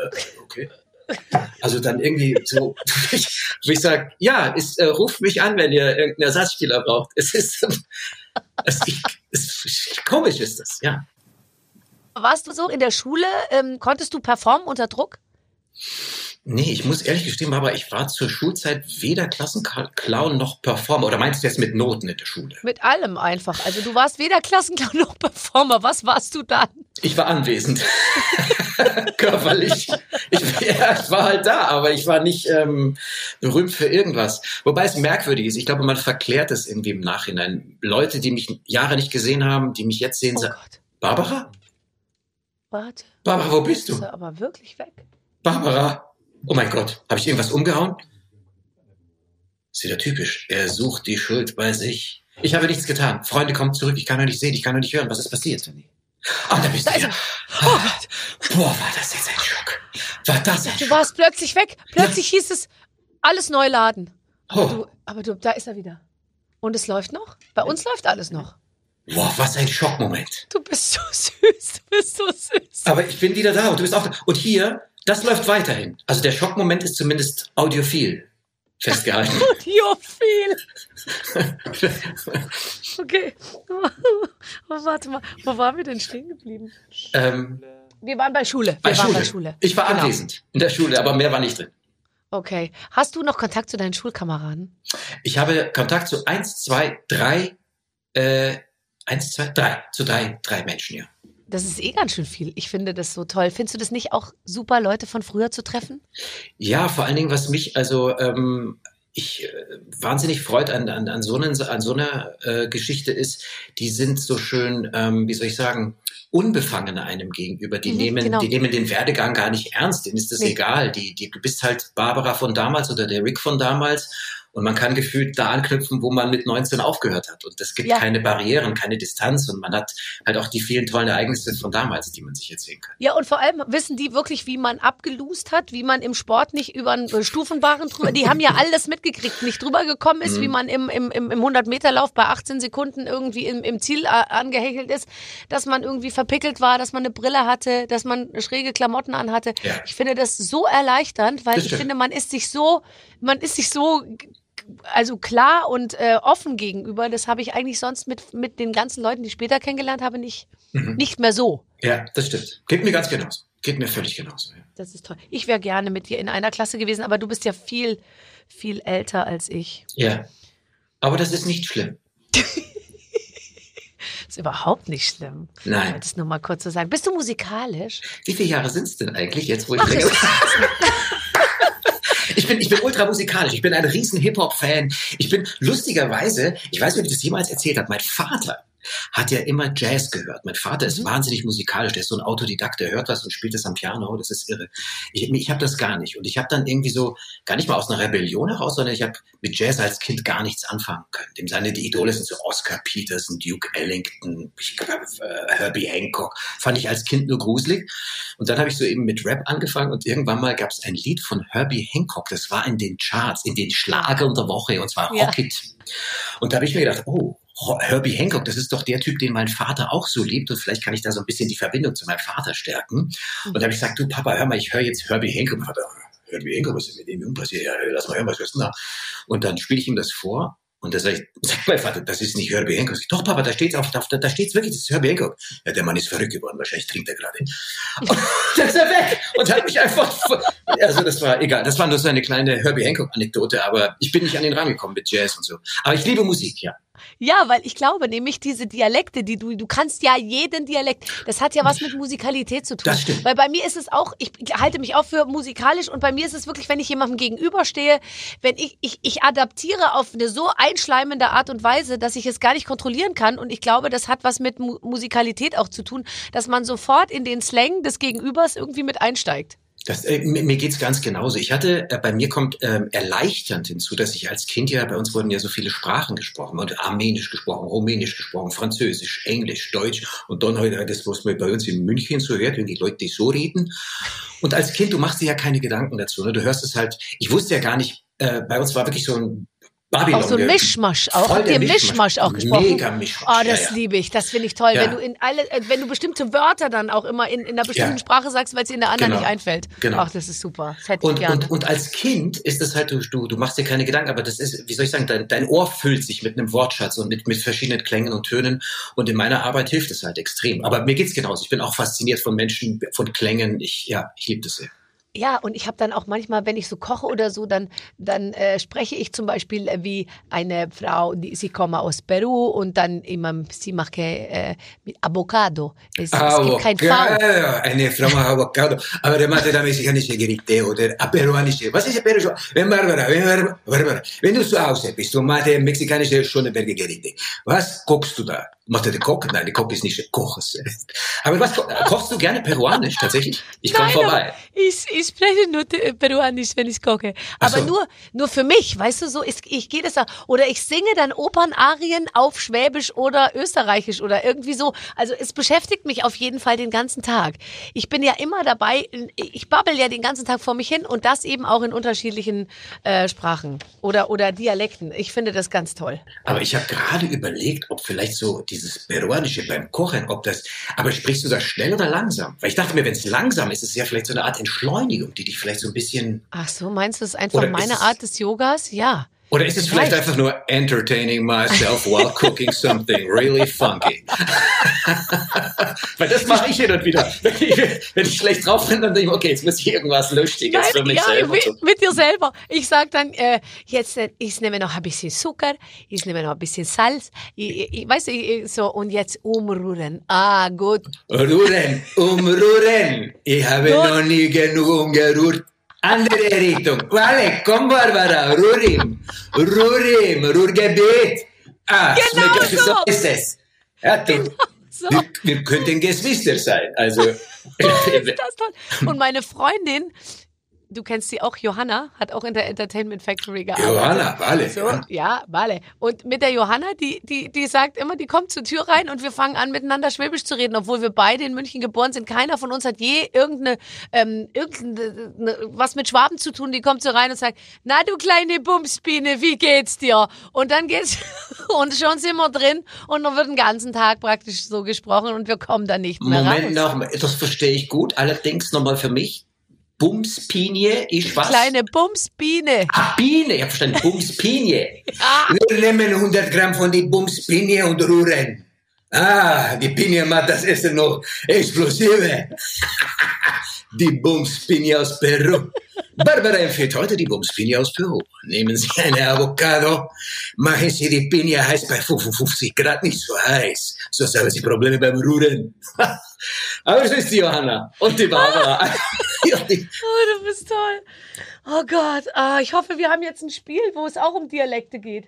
okay. Also dann irgendwie so, wo ich sage, ja, es, äh, ruft mich an, wenn ihr irgendeinen Ersatzspieler braucht. Es ist, es, es, komisch ist das, ja. Warst du so in der Schule, ähm, konntest du performen unter Druck? Nee, ich muss ehrlich gestehen, aber ich war zur Schulzeit weder Klassenclown noch Performer. Oder meinst du jetzt mit Noten in der Schule? Mit allem einfach. Also du warst weder Klassenclown noch Performer. Was warst du dann? Ich war anwesend. Körperlich. Ich, ja, ich war halt da, aber ich war nicht ähm, berühmt für irgendwas. Wobei es merkwürdig ist. Ich glaube, man verklärt es irgendwie im Nachhinein. Leute, die mich Jahre nicht gesehen haben, die mich jetzt sehen, oh sagen, Barbara? Warte. Barbara, wo bist du? Bist du aber wirklich weg. Barbara. Oh mein Gott, habe ich irgendwas umgehauen? Ist wieder typisch. Er sucht die Schuld bei sich. Ich habe nichts getan. Freunde, kommt zurück. Ich kann euch nicht sehen. Ich kann euch nicht hören. Was ist passiert? Ah, da bist du wieder. Oh Boah, war das jetzt ein Schock. War das ein Du warst plötzlich weg. Plötzlich ja. hieß es, alles neu laden. Aber, oh. du, aber du, da ist er wieder. Und es läuft noch? Bei uns läuft alles noch. Boah, was ein Schockmoment. Du bist so süß, du bist so süß. Aber ich bin wieder da und du bist auch da. Und hier, das läuft weiterhin. Also der Schockmoment ist zumindest audiophil festgehalten. audiophil. okay. Oh, warte mal, wo waren wir denn stehen geblieben? Ähm, wir waren bei Schule. Wir bei Schule. bei Schule. Ich war genau. anwesend in der Schule, aber mehr war nicht drin. Okay. Hast du noch Kontakt zu deinen Schulkameraden? Ich habe Kontakt zu eins, zwei, drei, äh, eins, zwei, drei, zu drei, drei Menschen, ja. Das ist eh ganz schön viel. Ich finde das so toll. Findest du das nicht auch super, Leute von früher zu treffen? Ja, vor allen Dingen, was mich, also ähm, ich äh, wahnsinnig freut an, an, an so, einen, an so einer äh, Geschichte ist, die sind so schön, ähm, wie soll ich sagen, unbefangener einem gegenüber. Die, mhm, nehmen, genau. die nehmen den Werdegang gar nicht ernst, denen ist das nee. egal. Die, die, du bist halt Barbara von damals oder der Rick von damals Und man kann gefühlt da anknüpfen, wo man mit 19 aufgehört hat. Und es gibt ja. keine Barrieren, keine Distanz. Und man hat halt auch die vielen tollen Ereignisse von damals, die man sich erzählen kann. Ja, und vor allem wissen die wirklich, wie man abgelust hat, wie man im Sport nicht über einen äh, Stufenbarren drüber, die haben ja alles mitgekriegt, nicht drüber gekommen ist, mhm. wie man im, im, im 100-Meter-Lauf bei 18 Sekunden irgendwie im, im Ziel äh, angehechelt ist, dass man irgendwie verpickelt war, dass man eine Brille hatte, dass man schräge Klamotten anhatte. Ja. Ich finde das so erleichternd, weil ich finde, man ist sich so, man ist sich so also klar und äh, offen gegenüber. Das habe ich eigentlich sonst mit, mit den ganzen Leuten, die ich später kennengelernt habe, nicht, mhm. nicht mehr so. Ja, das stimmt. Geht mir ganz genauso. Geht mir völlig genauso. Ja. Das ist toll. Ich wäre gerne mit dir in einer Klasse gewesen, aber du bist ja viel, viel älter als ich. Ja. Aber das ist nicht schlimm. ist überhaupt nicht schlimm. Nein. Ich wollte es nur mal kurz so sagen. Bist du musikalisch? Wie viele Jahre sind es denn eigentlich jetzt, wo ich Ach, denke? Ich bin, ich bin ultra musikalisch. Ich bin ein riesen Hip-Hop-Fan. Ich bin lustigerweise, ich weiß nicht, ob ich das jemals erzählt habe, mein Vater hat ja immer Jazz gehört. Mein Vater ist mhm. wahnsinnig musikalisch, der ist so ein Autodidakt, der hört was und spielt es am Piano, das ist irre. Ich, ich habe das gar nicht und ich habe dann irgendwie so, gar nicht mal aus einer Rebellion heraus, sondern ich habe mit Jazz als Kind gar nichts anfangen können. Dem seine die Idole sind so Oscar Peterson, Duke Ellington, ich glaub, äh, Herbie Hancock, fand ich als Kind nur gruselig. Und dann habe ich so eben mit Rap angefangen und irgendwann mal gab es ein Lied von Herbie Hancock, das war in den Charts, in den Schlagern der Woche und zwar ja. Rocket. Und da habe ich mir gedacht, oh, Herbie Hancock, das ist doch der Typ, den mein Vater auch so liebt und vielleicht kann ich da so ein bisschen die Verbindung zu meinem Vater stärken. Und da habe ich gesagt, du Papa, hör mal, ich höre jetzt Herbie Hancock. Vater, Herbie Hancock, was ist mit dem Jungen passiert? Ja, lass mal hören, was ist denn da? Und dann spiele ich ihm das vor und da sag ich, sag mein Vater, das ist nicht Herbie Hancock. Doch, Papa, da steht's auf, da, da steht's wirklich, das ist Herbie Hancock. Ja, der Mann ist verrückt geworden, wahrscheinlich trinkt er gerade. Und dann ist er weg und hat mich einfach, also das war egal, das war nur so eine kleine Herbie Hancock-Anekdote, aber ich bin nicht an den Rang gekommen mit Jazz und so. Aber ich liebe Musik, ja. Ja, weil ich glaube nämlich diese Dialekte, die du, du kannst ja jeden Dialekt, das hat ja was mit Musikalität zu tun. Das stimmt. Weil bei mir ist es auch, ich halte mich auch für musikalisch und bei mir ist es wirklich, wenn ich jemandem gegenüberstehe, wenn ich, ich, ich adaptiere auf eine so einschleimende Art und Weise, dass ich es gar nicht kontrollieren kann und ich glaube, das hat was mit Mu Musikalität auch zu tun, dass man sofort in den Slang des Gegenübers irgendwie mit einsteigt. Das, äh, mir geht's ganz genauso. Ich hatte, äh, bei mir kommt ähm, erleichternd hinzu, dass ich als Kind ja, bei uns wurden ja so viele Sprachen gesprochen und Armenisch gesprochen, Rumänisch gesprochen, Französisch, Englisch, Deutsch und dann heute das, was man bei uns in München so hört, wenn die Leute die so reden. Und als Kind, du machst dir ja keine Gedanken dazu. Ne? Du hörst es halt, ich wusste ja gar nicht, äh, bei uns war wirklich so ein Babylon. Auch so ein Mischmasch auch. Habt ihr Mischmasch, Mischmasch auch gesprochen? Mega Mischmasch. Oh, das ja, ja. liebe ich. Das finde ich toll. Ja. Wenn du in alle, äh, wenn du bestimmte Wörter dann auch immer in, in einer bestimmten Sprache sagst, weil es in der anderen genau. nicht einfällt. Genau. Ach, das ist super. Das hätte und, ich gerne. Und, und als Kind ist es halt, du, du, du machst dir keine Gedanken, aber das ist, wie soll ich sagen, dein, dein Ohr füllt sich mit einem Wortschatz und mit, mit verschiedenen Klängen und Tönen. Und in meiner Arbeit hilft es halt extrem. Aber mir geht's genauso. Ich bin auch fasziniert von Menschen, von Klängen. Ich, ja, ich liebe das sehr. Ja, und ich habe dann auch manchmal, wenn ich so koche oder so, dann, dann äh, spreche ich zum Beispiel äh, wie eine Frau, die, sie kommt aus Peru und dann immer, sie macht äh, mit Avocado. Es, es gibt kein V. Eine Frau macht Avocado. Aber der macht da mexikanische Gerichte oder peruanische. Was ist Peru? Wenn Barbara, wenn, Barbara, wenn du zu Hause bist und machst mexikanische Schöneberger Gerichte, was guckst du da? Macht er den Koch? Nein, der Koch ist nicht Koch. Aber was, kochst du gerne peruanisch tatsächlich? Ich komme vorbei. Ich, ich spreche nur peruanisch, wenn ich koche. Aber so. nur, nur für mich, weißt du, so, ich, ich gehe das da, oder ich singe dann Opernarien auf Schwäbisch oder Österreichisch oder irgendwie so. Also es beschäftigt mich auf jeden Fall den ganzen Tag. Ich bin ja immer dabei, ich babbel ja den ganzen Tag vor mich hin und das eben auch in unterschiedlichen äh, Sprachen oder, oder Dialekten. Ich finde das ganz toll. Aber ich habe gerade überlegt, ob vielleicht so die dieses Peruanische beim Kochen, ob das, aber sprichst du das schnell oder langsam? Weil ich dachte mir, wenn es langsam ist, ist es ja vielleicht so eine Art Entschleunigung, die dich vielleicht so ein bisschen. Ach so, meinst du, es ist einfach meine Art des Yogas? Ja. Oder ist es vielleicht einfach nur entertaining myself while cooking something really funky? Weil das mache ich hin und wieder. Wenn ich, wenn ich schlecht drauf bin, dann denke ich, okay, jetzt muss ich irgendwas Lustiges Nein, für mich ja, selber mit, mit dir selber. Ich sage dann, äh, jetzt, äh, ich nehme noch ein bisschen Zucker, ich nehme noch ein bisschen Salz, ich, ich, weißt du, so, und jetzt umrühren. Ah, gut. Rühren, umrühren. Ich habe gut. noch nie genug umgerührt. Andere Richtung. Vale, komm Barbara, Rurim, Rurim, Ruhrgebiet. Ah, genau so. so ist es. Ja, genau so. wir, wir könnten Geschwister sein. Also. Oh, ist das toll. Und meine Freundin, du kennst sie auch, Johanna, hat auch in der Entertainment Factory gearbeitet. Johanna, Wale. So, ja, Wale. Und mit der Johanna, die, die, die sagt immer, die kommt zur Tür rein und wir fangen an, miteinander Schwäbisch zu reden, obwohl wir beide in München geboren sind. Keiner von uns hat je irgendeine, ähm, irgendeine ne, was mit Schwaben zu tun. Die kommt so rein und sagt, na du kleine Bumsbiene, wie geht's dir? Und dann geht's, und schon sind wir drin und dann wird den ganzen Tag praktisch so gesprochen und wir kommen da nicht mehr Moment raus. noch, das verstehe ich gut. Allerdings nochmal für mich. Bumspinie ist was? Kleine Bumsbiene. Ah, Biene, ich habe verstanden. Bumspinie. Ah. Wir nehmen 100 Gramm von die Bumspinie und rühren. Ah, die Pinie macht das Essen noch explosive. Die Bumspinie aus Peru. Barbara empfiehlt heute die Bumspinie aus Peru. Nehmen Sie eine Avocado, machen Sie die Pinie heiß bei 55 Grad, nicht so heiß. Sonst haben Sie Probleme beim Rühren. Aber so ist die Johanna und die Barbara. Die- Oh, du bist toll. Oh Gott, ah, ich hoffe, wir haben jetzt ein Spiel, wo es auch um Dialekte geht.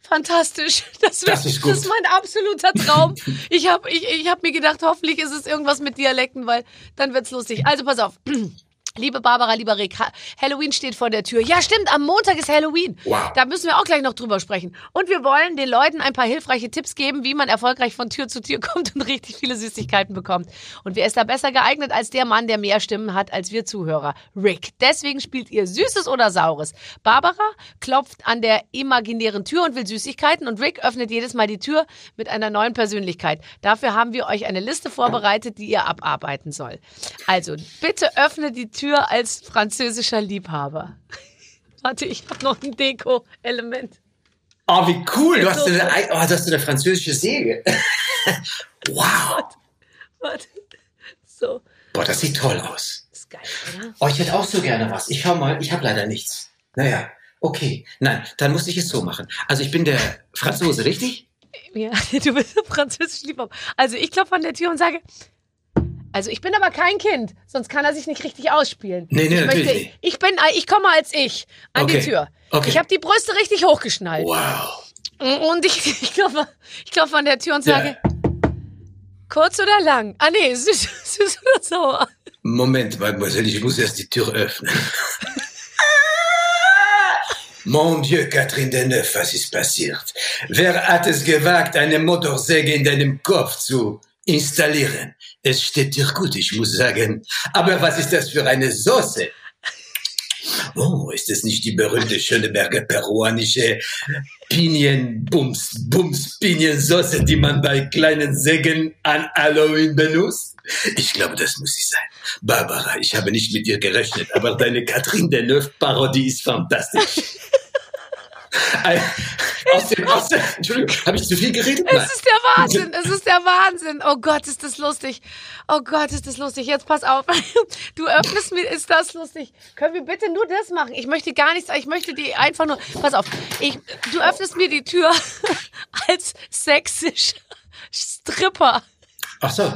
Fantastisch. Das, Das wär- ist gut. das ist mein absoluter Traum. Ich habe ich, ich hab mir gedacht, hoffentlich ist es irgendwas mit Dialekten, weil dann wird's lustig. Also pass auf. Liebe Barbara, lieber Rick, Ha- Halloween steht vor der Tür. Ja, stimmt, am Montag ist Halloween. Wow. Da müssen wir auch gleich noch drüber sprechen. Und wir wollen den Leuten ein paar hilfreiche Tipps geben, wie man erfolgreich von Tür zu Tür kommt und richtig viele Süßigkeiten bekommt. Und wer ist da besser geeignet als der Mann, der mehr Stimmen hat als wir Zuhörer? Rick. Deswegen spielt ihr Süßes oder Saures. Barbara klopft an der imaginären Tür und will Süßigkeiten und Rick öffnet jedes Mal die Tür mit einer neuen Persönlichkeit. Dafür haben wir euch eine Liste vorbereitet, die ihr abarbeiten soll. Also, bitte öffne die Tür als französischer Liebhaber. Warte, ich habe noch ein Deko-Element. Oh, wie cool. Du hast eine, oh, du hast eine französische Säge. wow. Warte. So, Boah, das sieht toll aus. ist geil, oder? Oh, ich hätte auch so gerne was. Ich schau mal, ich habe leider nichts. Naja, okay. Nein, dann muss ich es so machen. Also ich bin der Franzose, richtig? Ja, du bist ein französischer Liebhaber. Also ich klopfe an der Tür und sage, also ich bin aber kein Kind, sonst kann er sich nicht richtig ausspielen. Nee, nee, ich natürlich nicht. Ich bin, ich komme als ich an Okay, die Tür. okay. Ich habe die Brüste richtig hochgeschnallt. Wow. Und ich, ich, klopfe, ich klopfe an der Tür und sage, Ja. kurz oder lang? Ah nee, süß, süß oder sauer? Moment, Mademoiselle, ich muss erst die Tür öffnen. Mon Dieu, Catherine Deneuve, was ist passiert? Wer hat es gewagt, eine Motorsäge in deinem Kopf zu installieren? Es steht dir gut, ich muss sagen. Aber was ist das für eine Soße? Oh, ist es nicht die berühmte Schöneberger peruanische Pinien-Bums, Bums-Piniensoße, die man bei kleinen Sägen an Halloween benutzt? Ich glaube, das muss sie sein. Barbara, ich habe nicht mit dir gerechnet, aber deine Catherine Deneuve-Parodie ist fantastisch. Aus dem, aus dem, Entschuldigung, habe ich zu viel geredet? Nein. Es ist der Wahnsinn, es ist der Wahnsinn. Oh Gott, ist das lustig. Oh Gott, ist das lustig. Jetzt pass auf. Du öffnest mir, ist das lustig. Können wir bitte nur das machen? Ich möchte gar nichts, ich möchte die einfach nur, pass auf. Ich, du öffnest mir die Tür als sächsisch Stripper. Ach so.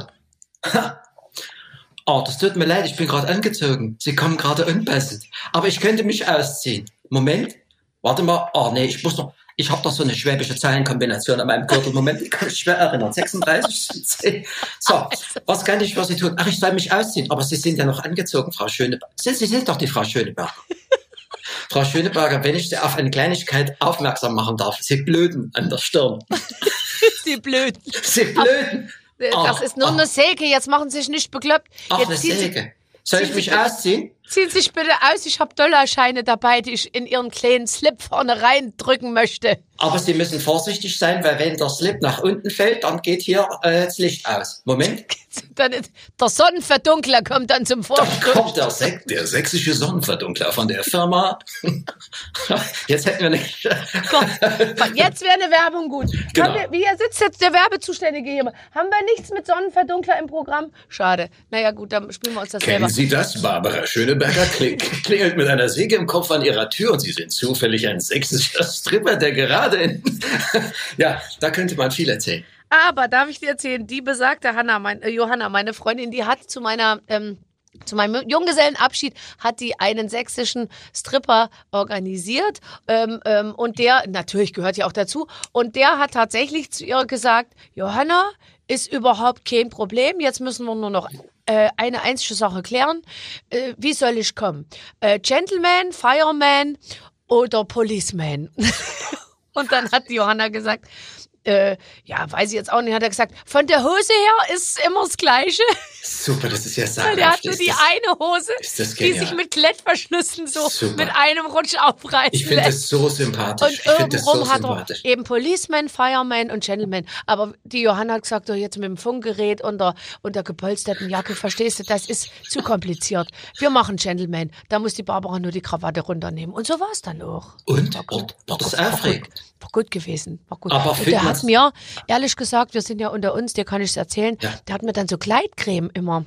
Oh, das tut mir leid, ich bin gerade angezogen. Sie kommen gerade unpassend. Aber ich könnte mich ausziehen. Moment. Warte mal. Oh, nee, ich muss noch. Ich habe doch so eine schwäbische Zeilenkombination an meinem Gürtel. Moment, ich kann mich schwer erinnern. 36. 10. So, was kann ich für Sie tun? Ach, ich soll mich ausziehen. Aber Sie sind ja noch angezogen, Frau Schöneberger. Sie, Sie sind doch die Frau Schöneberger. Frau Schöneberger, wenn ich Sie auf eine Kleinigkeit aufmerksam machen darf. Sie blöden an der Stirn. Die Blöden. Sie blöden. Das Ach, ist nur ach. eine Säge, jetzt machen Sie sich nicht bekloppt. Ach, Jetzt eine Sie- Säge. Soll ich mich Sie ausziehen? Ziehen Sie sich bitte aus, ich habe Dollarscheine dabei, die ich in Ihren kleinen Slip vorne reindrücken möchte. Aber Sie müssen vorsichtig sein, weil wenn der Slip nach unten fällt, dann geht hier äh, das Licht aus. Moment, Dann ist, der Sonnenverdunkler kommt dann zum da Vorschein. kommt der, Sek der sächsische Sonnenverdunkler von der Firma. Jetzt hätten wir nicht. Jetzt wäre eine Werbung gut. Genau. Wir, wie er sitzt jetzt der Werbezuständige hier? Haben wir nichts mit Sonnenverdunkler im Programm? Schade. Naja gut, dann spielen wir uns das selber. Kennen Sie das? Barbara Schöneberger kling klingelt mit einer Säge im Kopf an ihrer Tür und Sie sind zufällig ein sächsischer Stripper, der gerade in. ja, da könnte man viel erzählen. Aber darf ich dir erzählen, die besagte Hanna, mein, äh, Johanna, meine Freundin, die hat zu meiner ähm, zu meinem Junggesellenabschied hat die einen sächsischen Stripper organisiert ähm, ähm, und der natürlich gehört ja auch dazu und der hat tatsächlich zu ihr gesagt, Johanna ist überhaupt kein Problem, jetzt müssen wir nur noch äh, eine einzige Sache klären. Äh, wie soll ich kommen? Äh, Gentleman, Fireman oder Policeman? Und dann hat Johanna gesagt, äh, ja, weiß ich jetzt auch nicht, hat er gesagt, von der Hose her ist immer das Gleiche. Super, das ist ja sagenhaft. Der hatte die eine Hose, die sich mit Klettverschlüssen so Super. mit einem Rutsch aufreißen Ich finde das so sympathisch. Und irgendwo so hat er eben Policeman, Fireman und Gentleman. Aber die Johanna hat gesagt, oh, jetzt mit dem Funkgerät und der, und der gepolsterten Jacke, verstehst du, das ist zu kompliziert. Wir machen Gentleman. Da muss die Barbara nur die Krawatte runternehmen. Und so war es dann auch. Und? War gut. War das aufregend? Gut gewesen. War gut. Aber der hat mir, ehrlich gesagt, wir sind ja unter uns, dir kann ich es erzählen, ja. der hat mir dann so Gleitcreme immer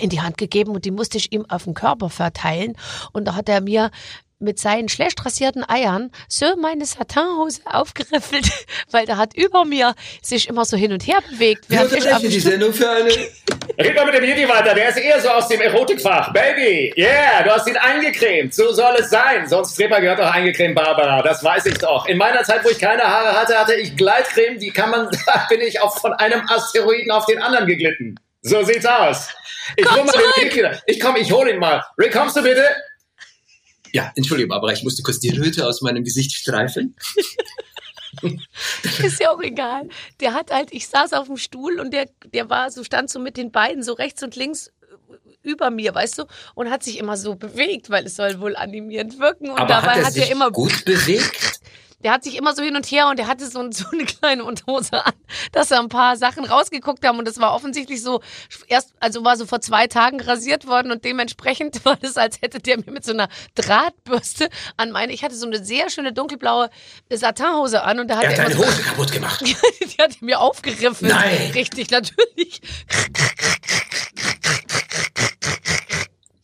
in die Hand gegeben und die musste ich ihm auf den Körper verteilen. Und da hat er mir mit seinen schlecht rasierten Eiern so meine Satinhose aufgeriffelt, weil der hat über mir sich immer so hin und her bewegt. Wir unterbrechen die Sendung für eine... Red mal mit dem Jedi weiter, der ist eher so aus dem Erotikfach. Baby, yeah, du hast ihn eingecremt, so soll es sein. Sonst Stripper gehört doch eingecremt, Barbara, das weiß ich doch. In meiner Zeit, wo ich keine Haare hatte, hatte ich Gleitcreme, die kann man, da bin ich auch von einem Asteroiden auf den anderen geglitten. So sieht's aus. Ich hol mal den Rick wieder. Ich komm, ich hol ihn mal. Rick, kommst du bitte? Ja, Entschuldigung, aber ich musste kurz die Röte aus meinem Gesicht streifen. ist ja auch egal. Der hat halt, ich saß auf dem Stuhl und der, der war so, stand so mit den Beinen so rechts und links über mir, weißt du, und hat sich immer so bewegt, weil es soll wohl animierend wirken. Und aber dabei hat er, hat er immer gut bewegt der hat sich immer so hin und her und der hatte so, so eine kleine Unterhose an, dass er ein paar Sachen rausgeguckt haben und das war offensichtlich so erst, also war so vor zwei Tagen rasiert worden und dementsprechend war das, als hätte der mir mit so einer Drahtbürste an meine, ich hatte so eine sehr schöne dunkelblaue Satinhose an und da hat er hat deine Hose kaputt gemacht. Die hat mir aufgeriffen. Nein. Richtig, natürlich.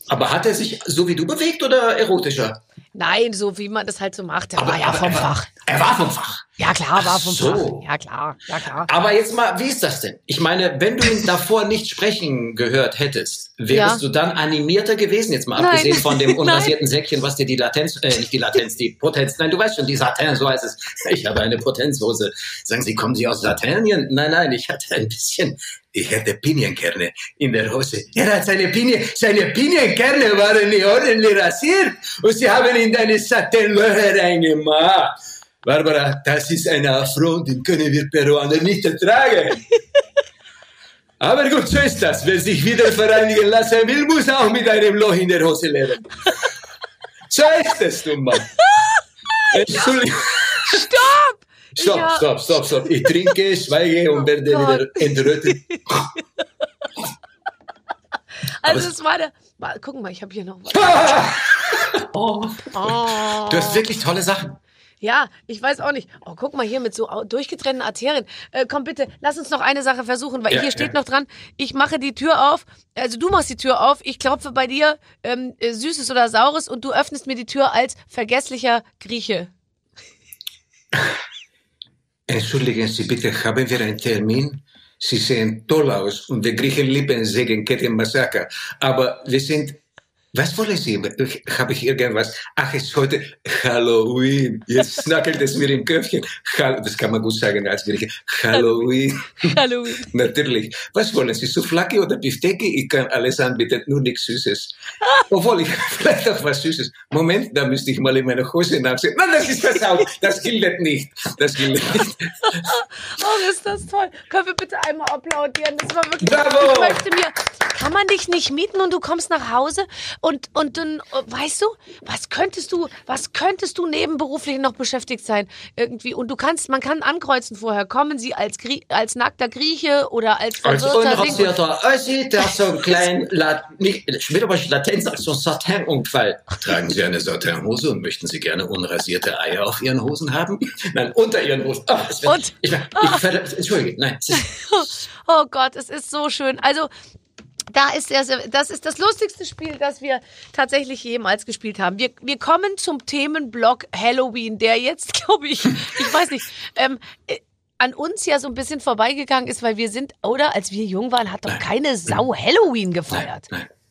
Aber hat er sich so wie du bewegt oder erotischer? Nein, so wie man das halt so macht. Er aber, war ja vom Fach. Er war vom Fach. Ja, klar, war vom so. Fach. Ja, klar, ja, klar. Aber jetzt mal, wie ist das denn? Ich meine, wenn du ihn davor nicht sprechen gehört hättest, wärst ja. du dann animierter gewesen? Jetzt mal nein. abgesehen von dem unrasierten Säckchen, was dir die Latenz, äh, nicht die Latenz, die Potenz, nein, du weißt schon, die Satin, so heißt es. Ich habe eine Potenzhose. Sagen Sie, kommen Sie aus Laternien? Nein, nein, ich hatte ein bisschen ich hatte Pinienkerne in der Hose. Er hat seine, Pinien, seine Pinienkerne waren nicht ordentlich rasiert und sie haben in deine Satinlöcher reingemacht. Barbara, das ist ein Affront, den können wir Peruaner nicht ertragen. Aber gut, so ist das. Wer sich wieder vereinigen lassen will, muss auch mit einem Loch in der Hose leben. So ist es nun mal. Entschuldigung. Stopp! Stopp, ja. stopp, stopp, stopp. Ich trinke, schweige und werde oh wieder entrötet. Also es war der. Guck mal, ich habe hier noch was. oh. Oh. Du hast wirklich tolle Sachen. Ja, ich weiß auch nicht. Oh, guck mal hier mit so durchgetrennten Arterien. Äh, komm bitte, lass uns noch eine Sache versuchen, weil ja, hier steht ja. noch dran, ich mache die Tür auf, also du machst die Tür auf, ich klopfe bei dir ähm, äh, Süßes oder Saures und du öffnest mir die Tür als vergesslicher Grieche. Entschuldigen Sie bitte, haben wir einen Termin? Sie sehen toll aus und die Griechen lieben Segen, Kettenmassaker. Aber wir sind was wollen Sie? Habe ich irgendwas? Ach, es ist heute Halloween. Jetzt snackelt es mir im Köpfchen. Das kann man gut sagen als Grieche. Halloween. Halloween. Natürlich. Was wollen Sie? Souflaki oder Bifteki? Ich kann alles anbieten, nur nichts Süßes. Obwohl, ich vielleicht auch was Süßes. Moment, da müsste ich mal in meine Hose nachsehen. Nein, das ist das auch. Das gilt nicht. Das gilt nicht. oh, ist das toll. Können wir bitte einmal applaudieren? Das war wirklich... Bravo. Ich möchte mir... Kann man dich nicht mieten und du kommst nach Hause und, und dann, weißt du, was könntest du, was könntest du nebenberuflich noch beschäftigt sein? Irgendwie. Und du kannst, man kann ankreuzen vorher. Kommen sie als, Grie als nackter Grieche oder als Als unrasierter Ossi, der so einen kleinen, La nicht, wieder mal Latenz, als so ein Satin-Unfall. Tragen Sie eine Satin-Hose und möchten Sie gerne unrasierte Eier auf Ihren Hosen haben? Nein, unter Ihren Hosen. Oh, wird, und? Ich, ich, ich, Entschuldige, nein. oh Gott, es ist so schön. Also, da ist der, das ist das lustigste Spiel, das wir tatsächlich jemals gespielt haben. Wir, wir kommen zum Themenblock Halloween, der jetzt, glaube ich, ich weiß nicht, ähm, äh, an uns ja so ein bisschen vorbeigegangen ist, weil wir sind, oder als wir jung waren, hat doch keine Sau Halloween gefeiert. Nein, nein.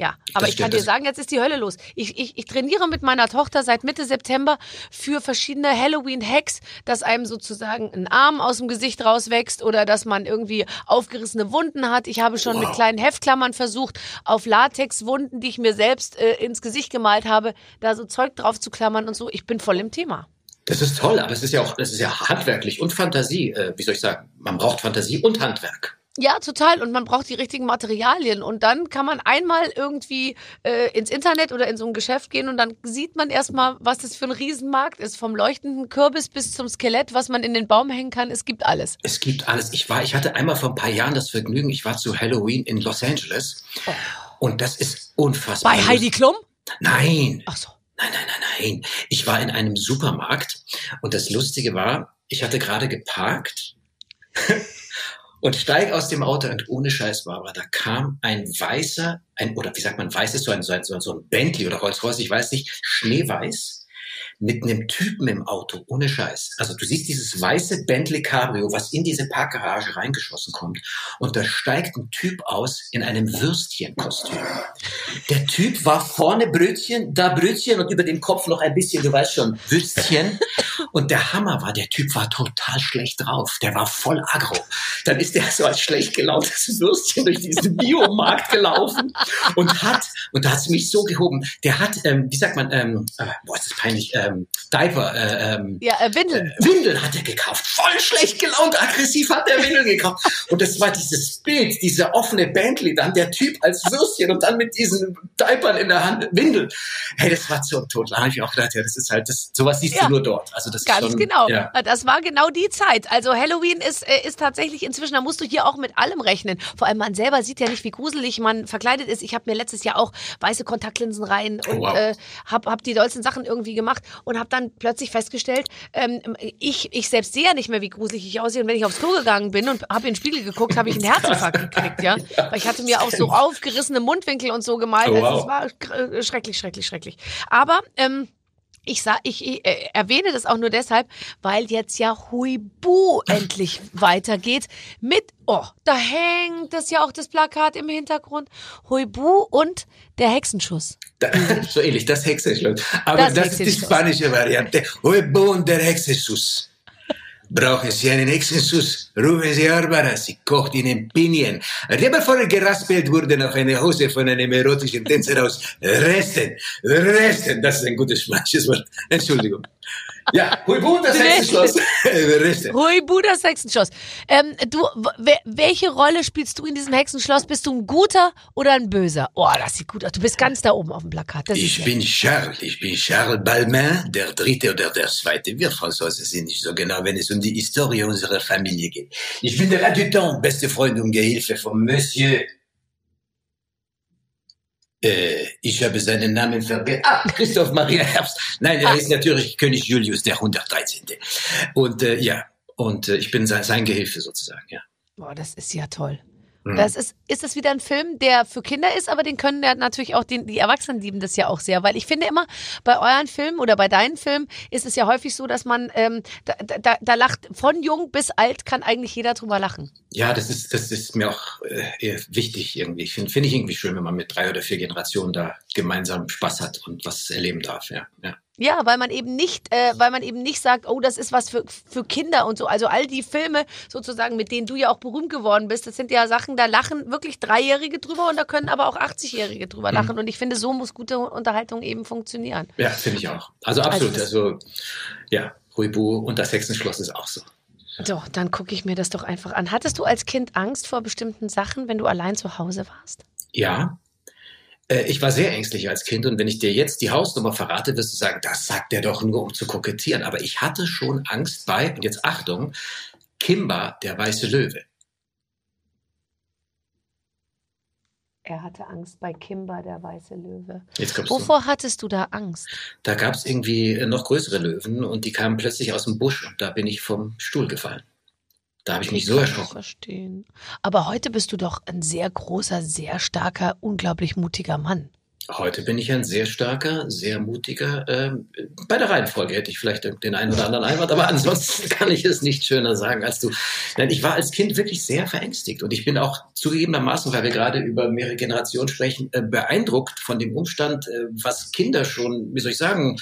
Ja, aber das ich kann dir sagen, jetzt ist die Hölle los. Ich, ich, ich trainiere mit meiner Tochter seit Mitte September für verschiedene Halloween-Hacks, dass einem sozusagen ein Arm aus dem Gesicht rauswächst oder dass man irgendwie aufgerissene Wunden hat. Ich habe schon wow. mit kleinen Heftklammern versucht, auf Latexwunden, die ich mir selbst äh, ins Gesicht gemalt habe, da so Zeug drauf zu klammern und so. Ich bin voll im Thema. Das ist toll, aber es ist ja auch, es ist ja handwerklich und Fantasie. Äh, wie soll ich sagen? Man braucht Fantasie und Handwerk. Ja, total. Und man braucht die richtigen Materialien. Und dann kann man einmal irgendwie äh, ins Internet oder in so ein Geschäft gehen und dann sieht man erstmal, was das für ein Riesenmarkt ist. Vom leuchtenden Kürbis bis zum Skelett, was man in den Baum hängen kann. Es gibt alles. Es gibt alles. Ich war, ich hatte einmal vor ein paar Jahren das Vergnügen, ich war zu Halloween in Los Angeles. Oh. Und das ist unfassbar. Bei Heidi Klum? Nein. Ach so. Nein, nein, nein, nein. Ich war in einem Supermarkt und das Lustige war, ich hatte gerade geparkt und steig aus dem Auto und ohne Scheiß aber da kam ein weißer, ein, oder wie sagt man, weißes, so ein, so ein, so ein Bentley oder Rolls-Royce, ich weiß nicht, schneeweiß, mit einem Typen im Auto, ohne Scheiß. Also du siehst dieses weiße Bentley Cabrio, was in diese Parkgarage reingeschossen kommt. Und da steigt ein Typ aus in einem Würstchenkostüm. Der Typ war vorne Brötchen, da Brötchen und über dem Kopf noch ein bisschen, du weißt schon, Würstchen. Und der Hammer war, der Typ war total schlecht drauf. Der war voll aggro. Dann ist der so als schlecht gelauntes Würstchen durch diesen Biomarkt gelaufen und hat, und da hat es mich so gehoben, der hat, ähm, wie sagt man, ähm, äh, boah, ist das peinlich, ähm, Diaper, äh, ähm, ja, äh, Windeln. Äh, Windeln hat er gekauft. Voll schlecht gelaunt, aggressiv hat er Windeln gekauft. Und das war dieses Bild, dieser offene Bentley, dann der Typ als Würstchen und dann mit diesen Diapern in der Hand, Windeln. Hey, das war so tot. Da habe ich auch gedacht, ja, das ist halt, das, sowas siehst ja. du nur dort. Also das Ganz schon, genau. Ja. Das war genau die Zeit. Also Halloween ist, äh, ist tatsächlich inzwischen, da musst du hier auch mit allem rechnen. Vor allem man selber sieht ja nicht, wie gruselig man verkleidet ist. Ich habe mir letztes Jahr auch weiße Kontaktlinsen rein und oh, wow. äh, habe hab die dollsten Sachen irgendwie gemacht und habe dann plötzlich festgestellt, ähm, ich, ich selbst sehe ja nicht mehr, wie gruselig ich aussehe. Und wenn ich aufs Klo gegangen bin und habe in den Spiegel geguckt, habe ich einen Herzinfarkt gekriegt, ja. Weil ich hatte mir auch so aufgerissene Mundwinkel und so gemalt. Oh, wow. Also es war schrecklich, schrecklich, schrecklich. Aber ähm, ich, sag, ich, ich äh, erwähne das auch nur deshalb, weil jetzt ja Huibu endlich weitergeht mit, oh, da hängt das ja auch das Plakat im Hintergrund. Huibu und der Hexenschuss. Da, so ähnlich, das Hexenschuss. Aber das, das ist die spanische Variante. Huibu und der Hexenschuss. Brauchen Sie einen Hexenschuss? Rufen Sie Arbara, sie kocht Ihnen Pinien. Er geraspelt wurde auf eine Hose von einem erotischen Tänzer aus Resten. Resten, das ist ein gutes Wort. Entschuldigung. Ja, Huibu, das Hexenschloss. Huibu, das Hexenschloss. Ähm, du, welche Rolle spielst du in diesem Hexenschloss? Bist du ein guter oder ein böser? Oh, das sieht gut aus. Du bist ganz da oben auf dem Plakat. Das ich bin Charles. Ich bin Charles Balmain, der dritte oder der zweite. Wir Franzosen sind nicht so genau, wenn es um die Historie unserer Familie geht. Ich bin der Adjutant, beste Freund und Gehilfe von Monsieur äh, ich habe seinen Namen vergessen. Ah, Christoph Maria Herbst. Nein, er ist natürlich König Julius, der 113. Und äh, ja, und äh, ich bin sein, sein Gehilfe sozusagen, ja. Boah, das ist ja toll. Mhm. Das ist, ist das wieder ein Film, der für Kinder ist, aber den können ja natürlich auch die, die Erwachsenen lieben das ja auch sehr, weil ich finde immer bei euren Filmen oder bei deinen Filmen ist es ja häufig so, dass man ähm, da, da, da lacht von jung bis alt kann eigentlich jeder drüber lachen. Ja, das ist das ist mir auch äh, wichtig irgendwie. Ich finde finde ich irgendwie schön, wenn man mit drei oder vier Generationen da gemeinsam Spaß hat und was erleben darf. Ja, ja. Ja, weil man eben nicht, äh, weil man eben nicht sagt, oh, das ist was für, für Kinder und so. Also all die Filme sozusagen, mit denen du ja auch berühmt geworden bist, das sind ja Sachen, da lachen wirklich Dreijährige drüber und da können aber auch 80-Jährige drüber mhm. lachen. Und ich finde, so muss gute Unterhaltung eben funktionieren. Ja, finde ich auch. Also absolut. Also, also ja, Ruibu und das Hexenschloss ist auch so. So, dann gucke ich mir das doch einfach an. Hattest du als Kind Angst vor bestimmten Sachen, wenn du allein zu Hause warst? Ja, äh, ich war sehr ängstlich als Kind und wenn ich dir jetzt die Hausnummer verrate, wirst du sagen, das sagt er doch nur, um zu kokettieren. Aber ich hatte schon Angst bei, und jetzt Achtung, Kimba, der weiße Löwe. Er hatte Angst bei Kimba, der weiße Löwe. Jetzt kommst Wovor du. hattest du da Angst? Da gab es irgendwie noch größere Löwen und die kamen plötzlich aus dem Busch und da bin ich vom Stuhl gefallen. Da habe ich mich so erschrocken. Verstehen. Aber heute bist du doch ein sehr großer, sehr starker, unglaublich mutiger Mann. Heute bin ich ein sehr starker, sehr mutiger. Äh, bei der Reihenfolge hätte ich vielleicht den einen oder anderen Einwand, aber ansonsten kann ich es nicht schöner sagen als du. Nein, ich war als Kind wirklich sehr verängstigt und ich bin auch zugegebenermaßen, weil wir gerade über mehrere Generationen sprechen, äh, beeindruckt von dem Umstand, äh, was Kinder schon, wie soll ich sagen,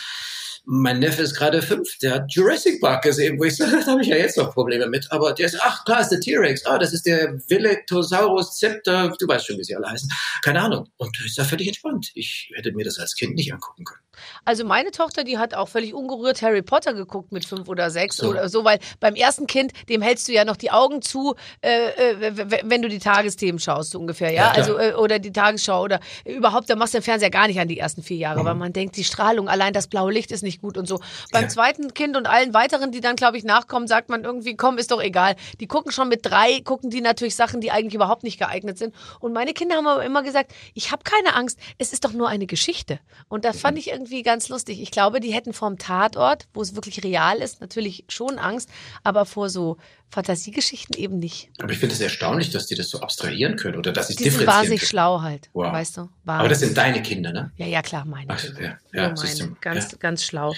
mein Neffe ist gerade fünf, der hat Jurassic Park gesehen, wo ich sage, da habe ich ja jetzt noch Probleme mit. Aber der ist, ach klar, ist der T-Rex, ah, das ist der Veletosaurus Zepter, du weißt schon, wie sie alle heißen. Keine Ahnung. Und ist da völlig entspannt. Ich hätte mir das als Kind nicht angucken können. Also meine Tochter, die hat auch völlig ungerührt Harry Potter geguckt mit fünf oder sechs so. oder so, weil beim ersten Kind, dem hältst du ja noch die Augen zu, äh, äh, wenn du die Tagesthemen schaust, so ungefähr, ja, ja also äh, oder die Tagesschau oder überhaupt, da machst du den Fernseher gar nicht an die ersten vier Jahre, mhm. weil man denkt, die Strahlung, allein das blaue Licht ist nicht gut und so. Beim ja. zweiten Kind und allen weiteren, die dann, glaube ich, nachkommen, sagt man irgendwie, komm, ist doch egal. Die gucken schon mit drei, gucken die natürlich Sachen, die eigentlich überhaupt nicht geeignet sind. Und meine Kinder haben aber immer gesagt, ich habe keine Angst, es ist doch nur eine Geschichte. Und das fand ich irgendwie ganz lustig. Ich glaube, die hätten vom Tatort, wo es wirklich real ist, natürlich schon Angst, aber vor so Fantasiegeschichten eben nicht. Aber ich finde es erstaunlich, dass die das so abstrahieren können oder dass sie die sind wahnsinnig können. schlau halt, wow. weißt du. Wahnsinnig. Aber das sind deine Kinder, ne? Ja, ja, klar, meine. Ach, ja, ja, meine. Ganz, ja. ganz schlau.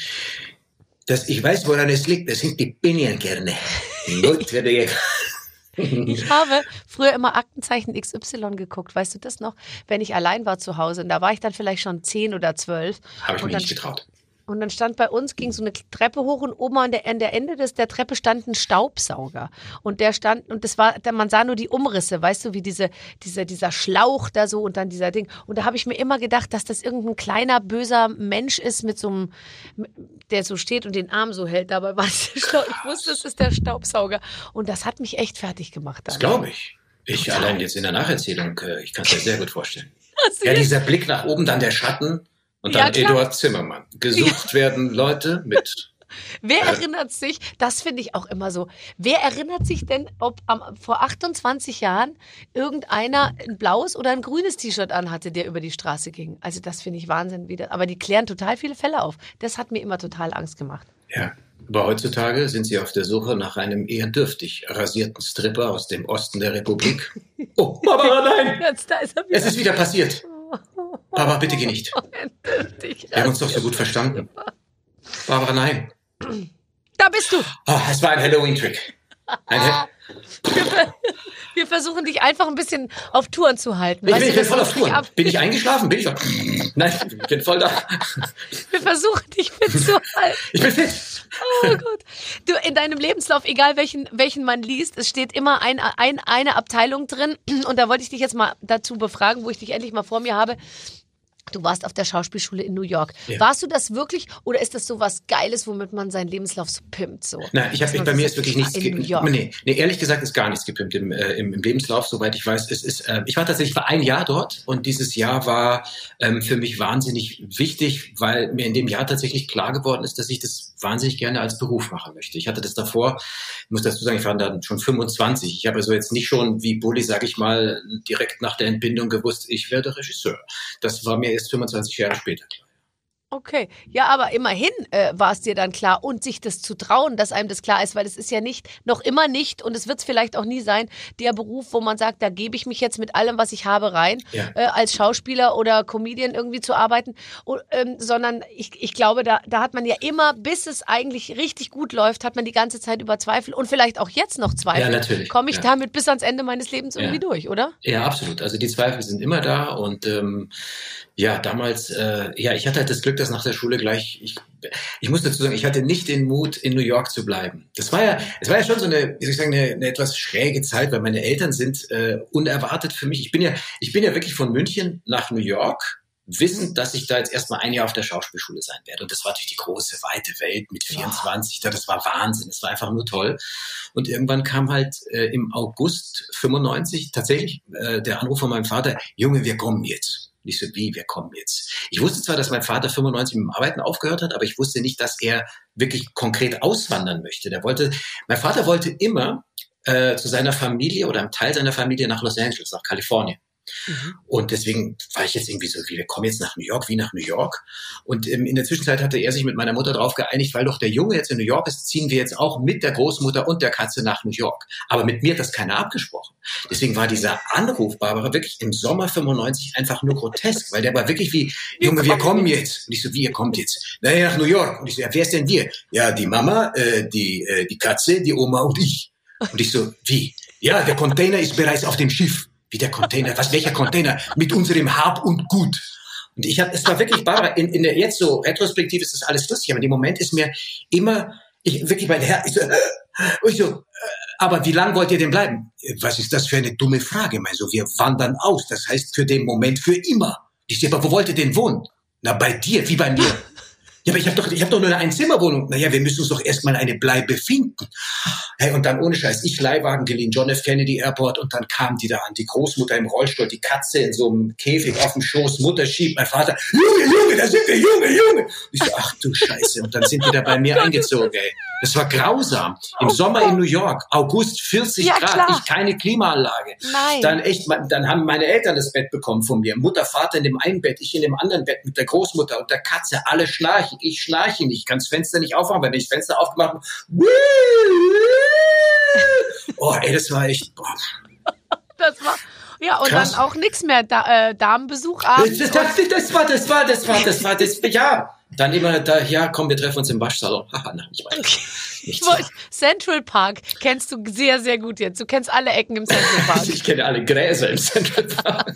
Das, ich weiß, woran es liegt. Das sind die Pinienkerne. Gut, werde ich. Habe früher immer Aktenzeichen XY geguckt, weißt du das noch? Wenn ich allein war zu Hause. Und da war ich dann vielleicht schon zehn oder zwölf. Habe ich mir nicht getraut. Und dann stand bei uns, ging so eine Treppe hoch und oben an der, an der Ende des, der Treppe stand ein Staubsauger. Und der stand, und das war, man sah nur die Umrisse, weißt du, wie diese, diese, dieser Schlauch da so und dann dieser Ding. Und da habe ich mir immer gedacht, dass das irgendein kleiner, böser Mensch ist mit so einem, der so steht und den Arm so hält. Dabei war es Ich wusste, es ist der Staubsauger. Und das hat mich echt fertig gemacht. Dann. Das glaube ich. Ich allein jetzt in der Nacherzählung, äh, ich kann es mir sehr gut vorstellen. Ja, dieser Blick nach oben, dann der Schatten. Und dann ja, Eduard Zimmermann. Gesucht ja. werden Leute mit. Wer äh, erinnert sich, das finde ich auch immer so, wer erinnert sich denn, ob am, vor 28 Jahren irgendeiner ein blaues oder ein grünes T-Shirt anhatte, der über die Straße ging? Also das finde ich Wahnsinn wieder. Aber die klären total viele Fälle auf. Das hat mir immer total Angst gemacht. Ja, aber heutzutage sind sie auf der Suche nach einem eher dürftig rasierten Stripper aus dem Osten der Republik. Oh, Barbara, nein! Jetzt, ist es ist wieder passiert. Papa, bitte geh nicht. Wir haben uns doch so gut verstanden. Barbara, nein. Da bist du. Oh, es war ein Halloween-Trick. Wir versuchen dich einfach ein bisschen auf Touren zu halten. Ich bin, ich bin voll auf Touren. Bin ich eingeschlafen? Bin ich voll... Nein, ich bin voll da. Wir versuchen dich fit zu halten. Ich bin fit. Oh Gott. Du, in deinem Lebenslauf, egal welchen, welchen man liest, es steht immer ein, ein, eine Abteilung drin. Und da wollte ich dich jetzt mal dazu befragen, wo ich dich endlich mal vor mir habe. Du warst auf der Schauspielschule in New York. Ja. Warst du das wirklich oder ist das so was Geiles, womit man seinen Lebenslauf so pimmt? So? Nein, ich habe bei mir ist wirklich nichts gepimpt. Nee, nee, ehrlich gesagt ist gar nichts gepimpt im, äh, im, im, Lebenslauf, soweit ich weiß. Es ist, äh, ich war tatsächlich für ein Jahr dort und dieses Jahr war ähm, für mich wahnsinnig wichtig, weil mir in dem Jahr tatsächlich klar geworden ist, dass ich das wahnsinnig gerne als Beruf machen möchte. Ich hatte das davor, ich muss dazu sagen, ich war dann schon 25. Ich habe also jetzt nicht schon wie Bulli, sage ich mal, direkt nach der Entbindung gewusst, ich werde Regisseur. Das war mir erst 25 Jahre später klar. Okay, ja, aber immerhin äh, war es dir dann klar und sich das zu trauen, dass einem das klar ist, weil es ist ja nicht, noch immer nicht und es wird es vielleicht auch nie sein, der Beruf, wo man sagt, da gebe ich mich jetzt mit allem, was ich habe, rein, ja. äh, als Schauspieler oder Comedian irgendwie zu arbeiten, und, ähm, sondern ich, ich glaube, da, da hat man ja immer, bis es eigentlich richtig gut läuft, hat man die ganze Zeit über Zweifel und vielleicht auch jetzt noch Zweifel. Ja, natürlich. Komme ich ja. damit bis ans Ende meines Lebens irgendwie ja. durch, oder? Ja, absolut. Also die Zweifel sind immer da und ähm, ja, damals, äh, ja, ich hatte halt das Glück, dass nach der Schule gleich, ich, ich muss dazu sagen, ich hatte nicht den Mut, in New York zu bleiben. Das war ja, es war ja schon so eine, wie soll ich sagen, eine, eine etwas schräge Zeit, weil meine Eltern sind äh, unerwartet für mich. Ich bin ja, ich bin ja wirklich von München nach New York wissend, dass ich da jetzt erstmal ein Jahr auf der Schauspielschule sein werde. Und das war natürlich die große, weite Welt mit 24. Ja. Das war Wahnsinn. Das war einfach nur toll. Und irgendwann kam halt äh, im August 95 tatsächlich äh, der Anruf von meinem Vater, Junge, wir kommen jetzt. Nicht so, wie, wir kommen jetzt. Ich wusste zwar, dass mein Vater 95 mit dem Arbeiten aufgehört hat, aber ich wusste nicht, dass er wirklich konkret auswandern möchte. Der wollte, mein Vater wollte immer äh, zu seiner Familie oder einem Teil seiner Familie nach Los Angeles, nach Kalifornien. Mhm. Und deswegen war ich jetzt irgendwie so, wie wir kommen jetzt nach New York, wie nach New York. Und ähm, in der Zwischenzeit hatte er sich mit meiner Mutter darauf geeinigt, weil doch der Junge jetzt in New York ist, ziehen wir jetzt auch mit der Großmutter und der Katze nach New York. Aber mit mir hat das keiner abgesprochen. Deswegen war dieser Anruf, Barbara, wirklich im Sommer 95 einfach nur grotesk, weil der war wirklich wie, Junge, wir kommen jetzt. Und ich so, wie, ihr kommt jetzt? Naja, nach New York. Und ich so, ja, wer ist denn wir? Ja, die Mama, äh, die, äh, die Katze, die Oma und ich. Und ich so, wie? Ja, der Container ist bereits auf dem Schiff. Wie der Container? Was, welcher Container? Mit unserem Hab und Gut. Und ich habe, es war wirklich Barbara, in, in der jetzt so retrospektiv ist das alles lustig, aber im Moment ist mir immer, ich wirklich mein Herr, ich so, ich so, äh, aber wie lange wollt ihr denn bleiben? Was ist das für eine dumme Frage? Mein so, wir wandern aus. Das heißt für den Moment für immer. Ich sehe, aber wo wollt ihr denn wohnen? Na, bei dir, wie bei mir. Ja, aber ich habe doch, ich hab doch nur eine Einzimmerwohnung. Naja, wir müssen uns doch erstmal eine Bleibe finden. Hey, und dann ohne Scheiß, ich Leihwagen geliehen, John F. Kennedy Airport und dann kam die da an, die Großmutter im Rollstuhl, die Katze in so einem Käfig auf dem Schoß, Mutter schiebt, mein Vater, Junge, Junge, da sind wir, Junge, Junge. Ich so, ach du Scheiße. Und dann sind die da bei mir eingezogen, ey. Das war grausam. Im oh, Sommer in New York, August 40 ja, Grad, klar. ich keine Klimaanlage. Nein. Dann echt, dann haben meine Eltern das Bett bekommen von mir. Mutter, Vater in dem einen Bett, ich in dem anderen Bett mit der Großmutter und der Katze, alle schnarchen, ich schnarche nicht, ich kann das Fenster nicht aufmachen, wenn ich das Fenster aufgemacht habe. Oh, ey, das war echt. Boah. Das war. Ja, und Krass. dann auch nichts mehr da, äh, Damenbesuch abends. Das, das, das, war, das war, das war, das war, das, ja. Dann immer da, ja, komm, wir treffen uns im Waschsalon. Haha, nein, ich weiß. Ich Central Park kennst du sehr, sehr gut jetzt. Du kennst alle Ecken im Central Park. ich kenne alle Gräser im Central Park.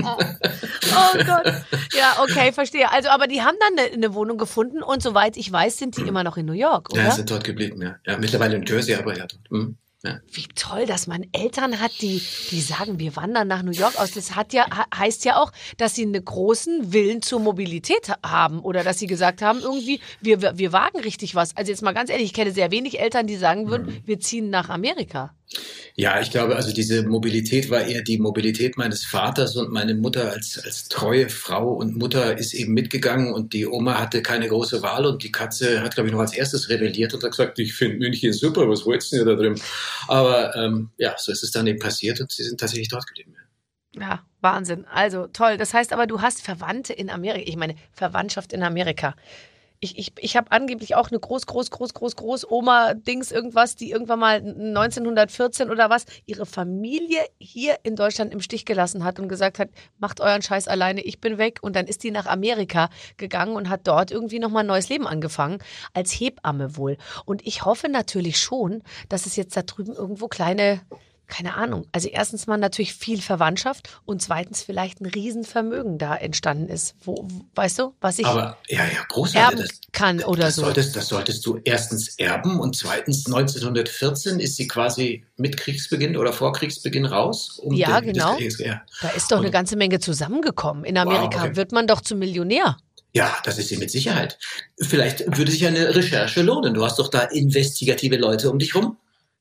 oh Gott. Ja, okay, verstehe. Also, aber die haben dann eine, eine, Wohnung gefunden und soweit ich weiß, sind die immer noch in New York, oder? Ja, sind dort geblieben, ja. Ja, mittlerweile in Jersey, aber ja. Hm. Ja. Wie toll, dass man Eltern hat, die, die sagen, wir wandern nach New York aus. Das hat ja, heißt ja auch, dass sie einen großen Willen zur Mobilität haben oder dass sie gesagt haben, irgendwie, wir, wir, wir wagen richtig was. Also jetzt mal ganz ehrlich, ich kenne sehr wenig Eltern, die sagen würden, mhm. wir ziehen nach Amerika. Ja, ich glaube, also diese Mobilität war eher die Mobilität meines Vaters und meine Mutter als, als treue Frau und Mutter ist eben mitgegangen und die Oma hatte keine große Wahl und die Katze hat, glaube ich, noch als erstes rebelliert und hat gesagt, ich finde München super, was wolltest du da drin? Aber ähm, ja, so ist es dann eben passiert und sie sind tatsächlich dort geblieben. Ja, Wahnsinn. Also toll. Das heißt aber, du hast Verwandte in Amerika. Ich meine, Verwandtschaft in Amerika ich, ich, ich habe angeblich auch eine groß, groß, groß, groß, groß Oma-Dings, irgendwas, die irgendwann mal 1914 oder was ihre Familie hier in Deutschland im Stich gelassen hat und gesagt hat, macht euren Scheiß alleine, ich bin weg. Und dann ist die nach Amerika gegangen und hat dort irgendwie nochmal ein neues Leben angefangen, als Hebamme wohl. Und ich hoffe natürlich schon, dass es jetzt da drüben irgendwo kleine keine Ahnung. Also erstens mal natürlich viel Verwandtschaft und zweitens vielleicht ein Riesenvermögen da entstanden ist. Wo, weißt du, was ich Aber, ja, ja, großartig. erben kann oder das so. Solltest, das solltest du erstens erben und zweitens 1914 ist sie quasi mit Kriegsbeginn oder vor Kriegsbeginn raus. Um ja, den, genau. Das, ja. Da ist doch und, eine ganze Menge zusammengekommen. In Amerika wow, okay. wird man doch zum Millionär. Ja, das ist sie mit Sicherheit. Vielleicht würde sich eine Recherche lohnen. Du hast doch da investigative Leute um dich rum.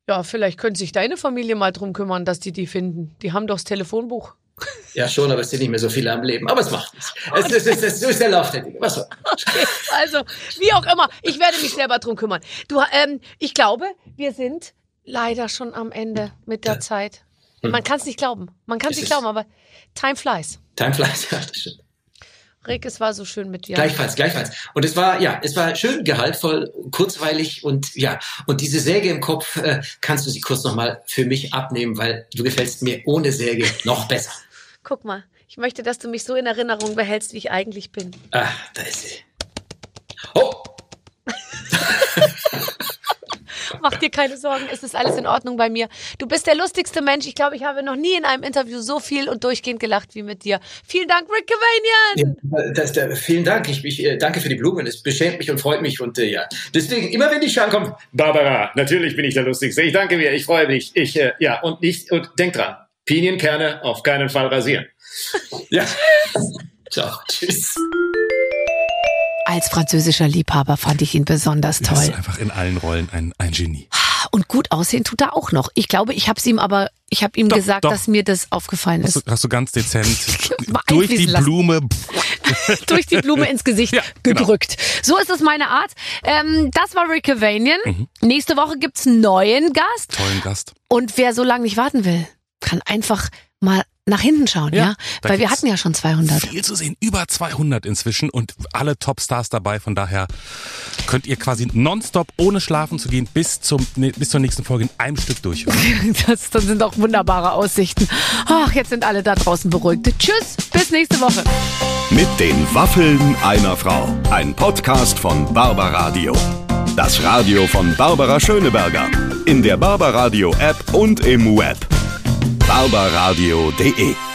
Ja, vielleicht könnte sich deine Familie mal drum kümmern, dass die die finden. Die haben doch das Telefonbuch. Ja, schon, aber es sind nicht mehr so viele am Leben. Aber es macht nichts. Es, es, es, es, ist der Lauf der Dinge. Was soll? Okay, also, wie auch immer, ich werde mich selber drum kümmern. Du, ähm, ich glaube, wir sind leider schon am Ende mit der. Zeit. Hm. Man kann es nicht glauben. Man kann es nicht glauben, aber time flies. Time flies, ja, das stimmt. Rick, es war so schön mit dir. Gleichfalls, gleichfalls. Und es war, ja, es war schön gehaltvoll, kurzweilig und ja, und diese Säge im Kopf, äh, kannst du sie kurz nochmal für mich abnehmen, weil du gefällst mir ohne Säge noch besser. Guck mal, ich möchte, dass du mich so in Erinnerung behältst, wie ich eigentlich bin. Ah, da ist sie. Oh! Mach dir keine Sorgen, es ist alles in Ordnung bei mir. Du bist der lustigste Mensch. Ich glaube, ich habe noch nie in einem Interview so viel und durchgehend gelacht wie mit dir. Vielen Dank, Rick Cavanian. Ja, das, das, vielen Dank. Ich, ich äh, danke für die Blumen. Es beschämt mich und freut mich. Und äh, ja, deswegen, immer wenn die Scham kommt, Barbara, natürlich bin ich der Lustigste. Ich danke mir, ich freue mich. Ich, äh, ja, und nicht, und denk dran, Pinienkerne auf keinen Fall rasieren. ja. Ciao. Tschüss. Als französischer Liebhaber fand ich ihn besonders toll. Er ist einfach in allen Rollen ein, ein Genie. Und gut aussehen tut er auch noch. Ich glaube, ich habe es ihm aber, ich habe ihm doch, gesagt, doch. dass mir das aufgefallen ist. Hast du, hast du ganz dezent durch die Blume. durch die Blume ins Gesicht ja, genau. gedrückt. Genau. So ist es meine Art. Ähm, das war Rick. Mhm. Nächste Woche gibt's einen neuen Gast. Tollen Gast. Und wer so lange nicht warten will, kann einfach mal nach hinten schauen, ja? Ja, Weil wir hatten ja schon 200. Viel zu sehen, über 200 inzwischen und alle Topstars dabei. Von daher könnt ihr quasi nonstop, ohne schlafen zu gehen, bis, zum, ne, bis zur nächsten Folge in einem Stück durchhören. Das, das sind doch wunderbare Aussichten. Ach, jetzt sind alle da draußen beruhigt. Tschüss, bis nächste Woche. Mit den Waffeln einer Frau. Ein Podcast von Barbaradio. Das Radio von Barbara Schöneberger. In der Barbaradio App und im Web. barbaradio.de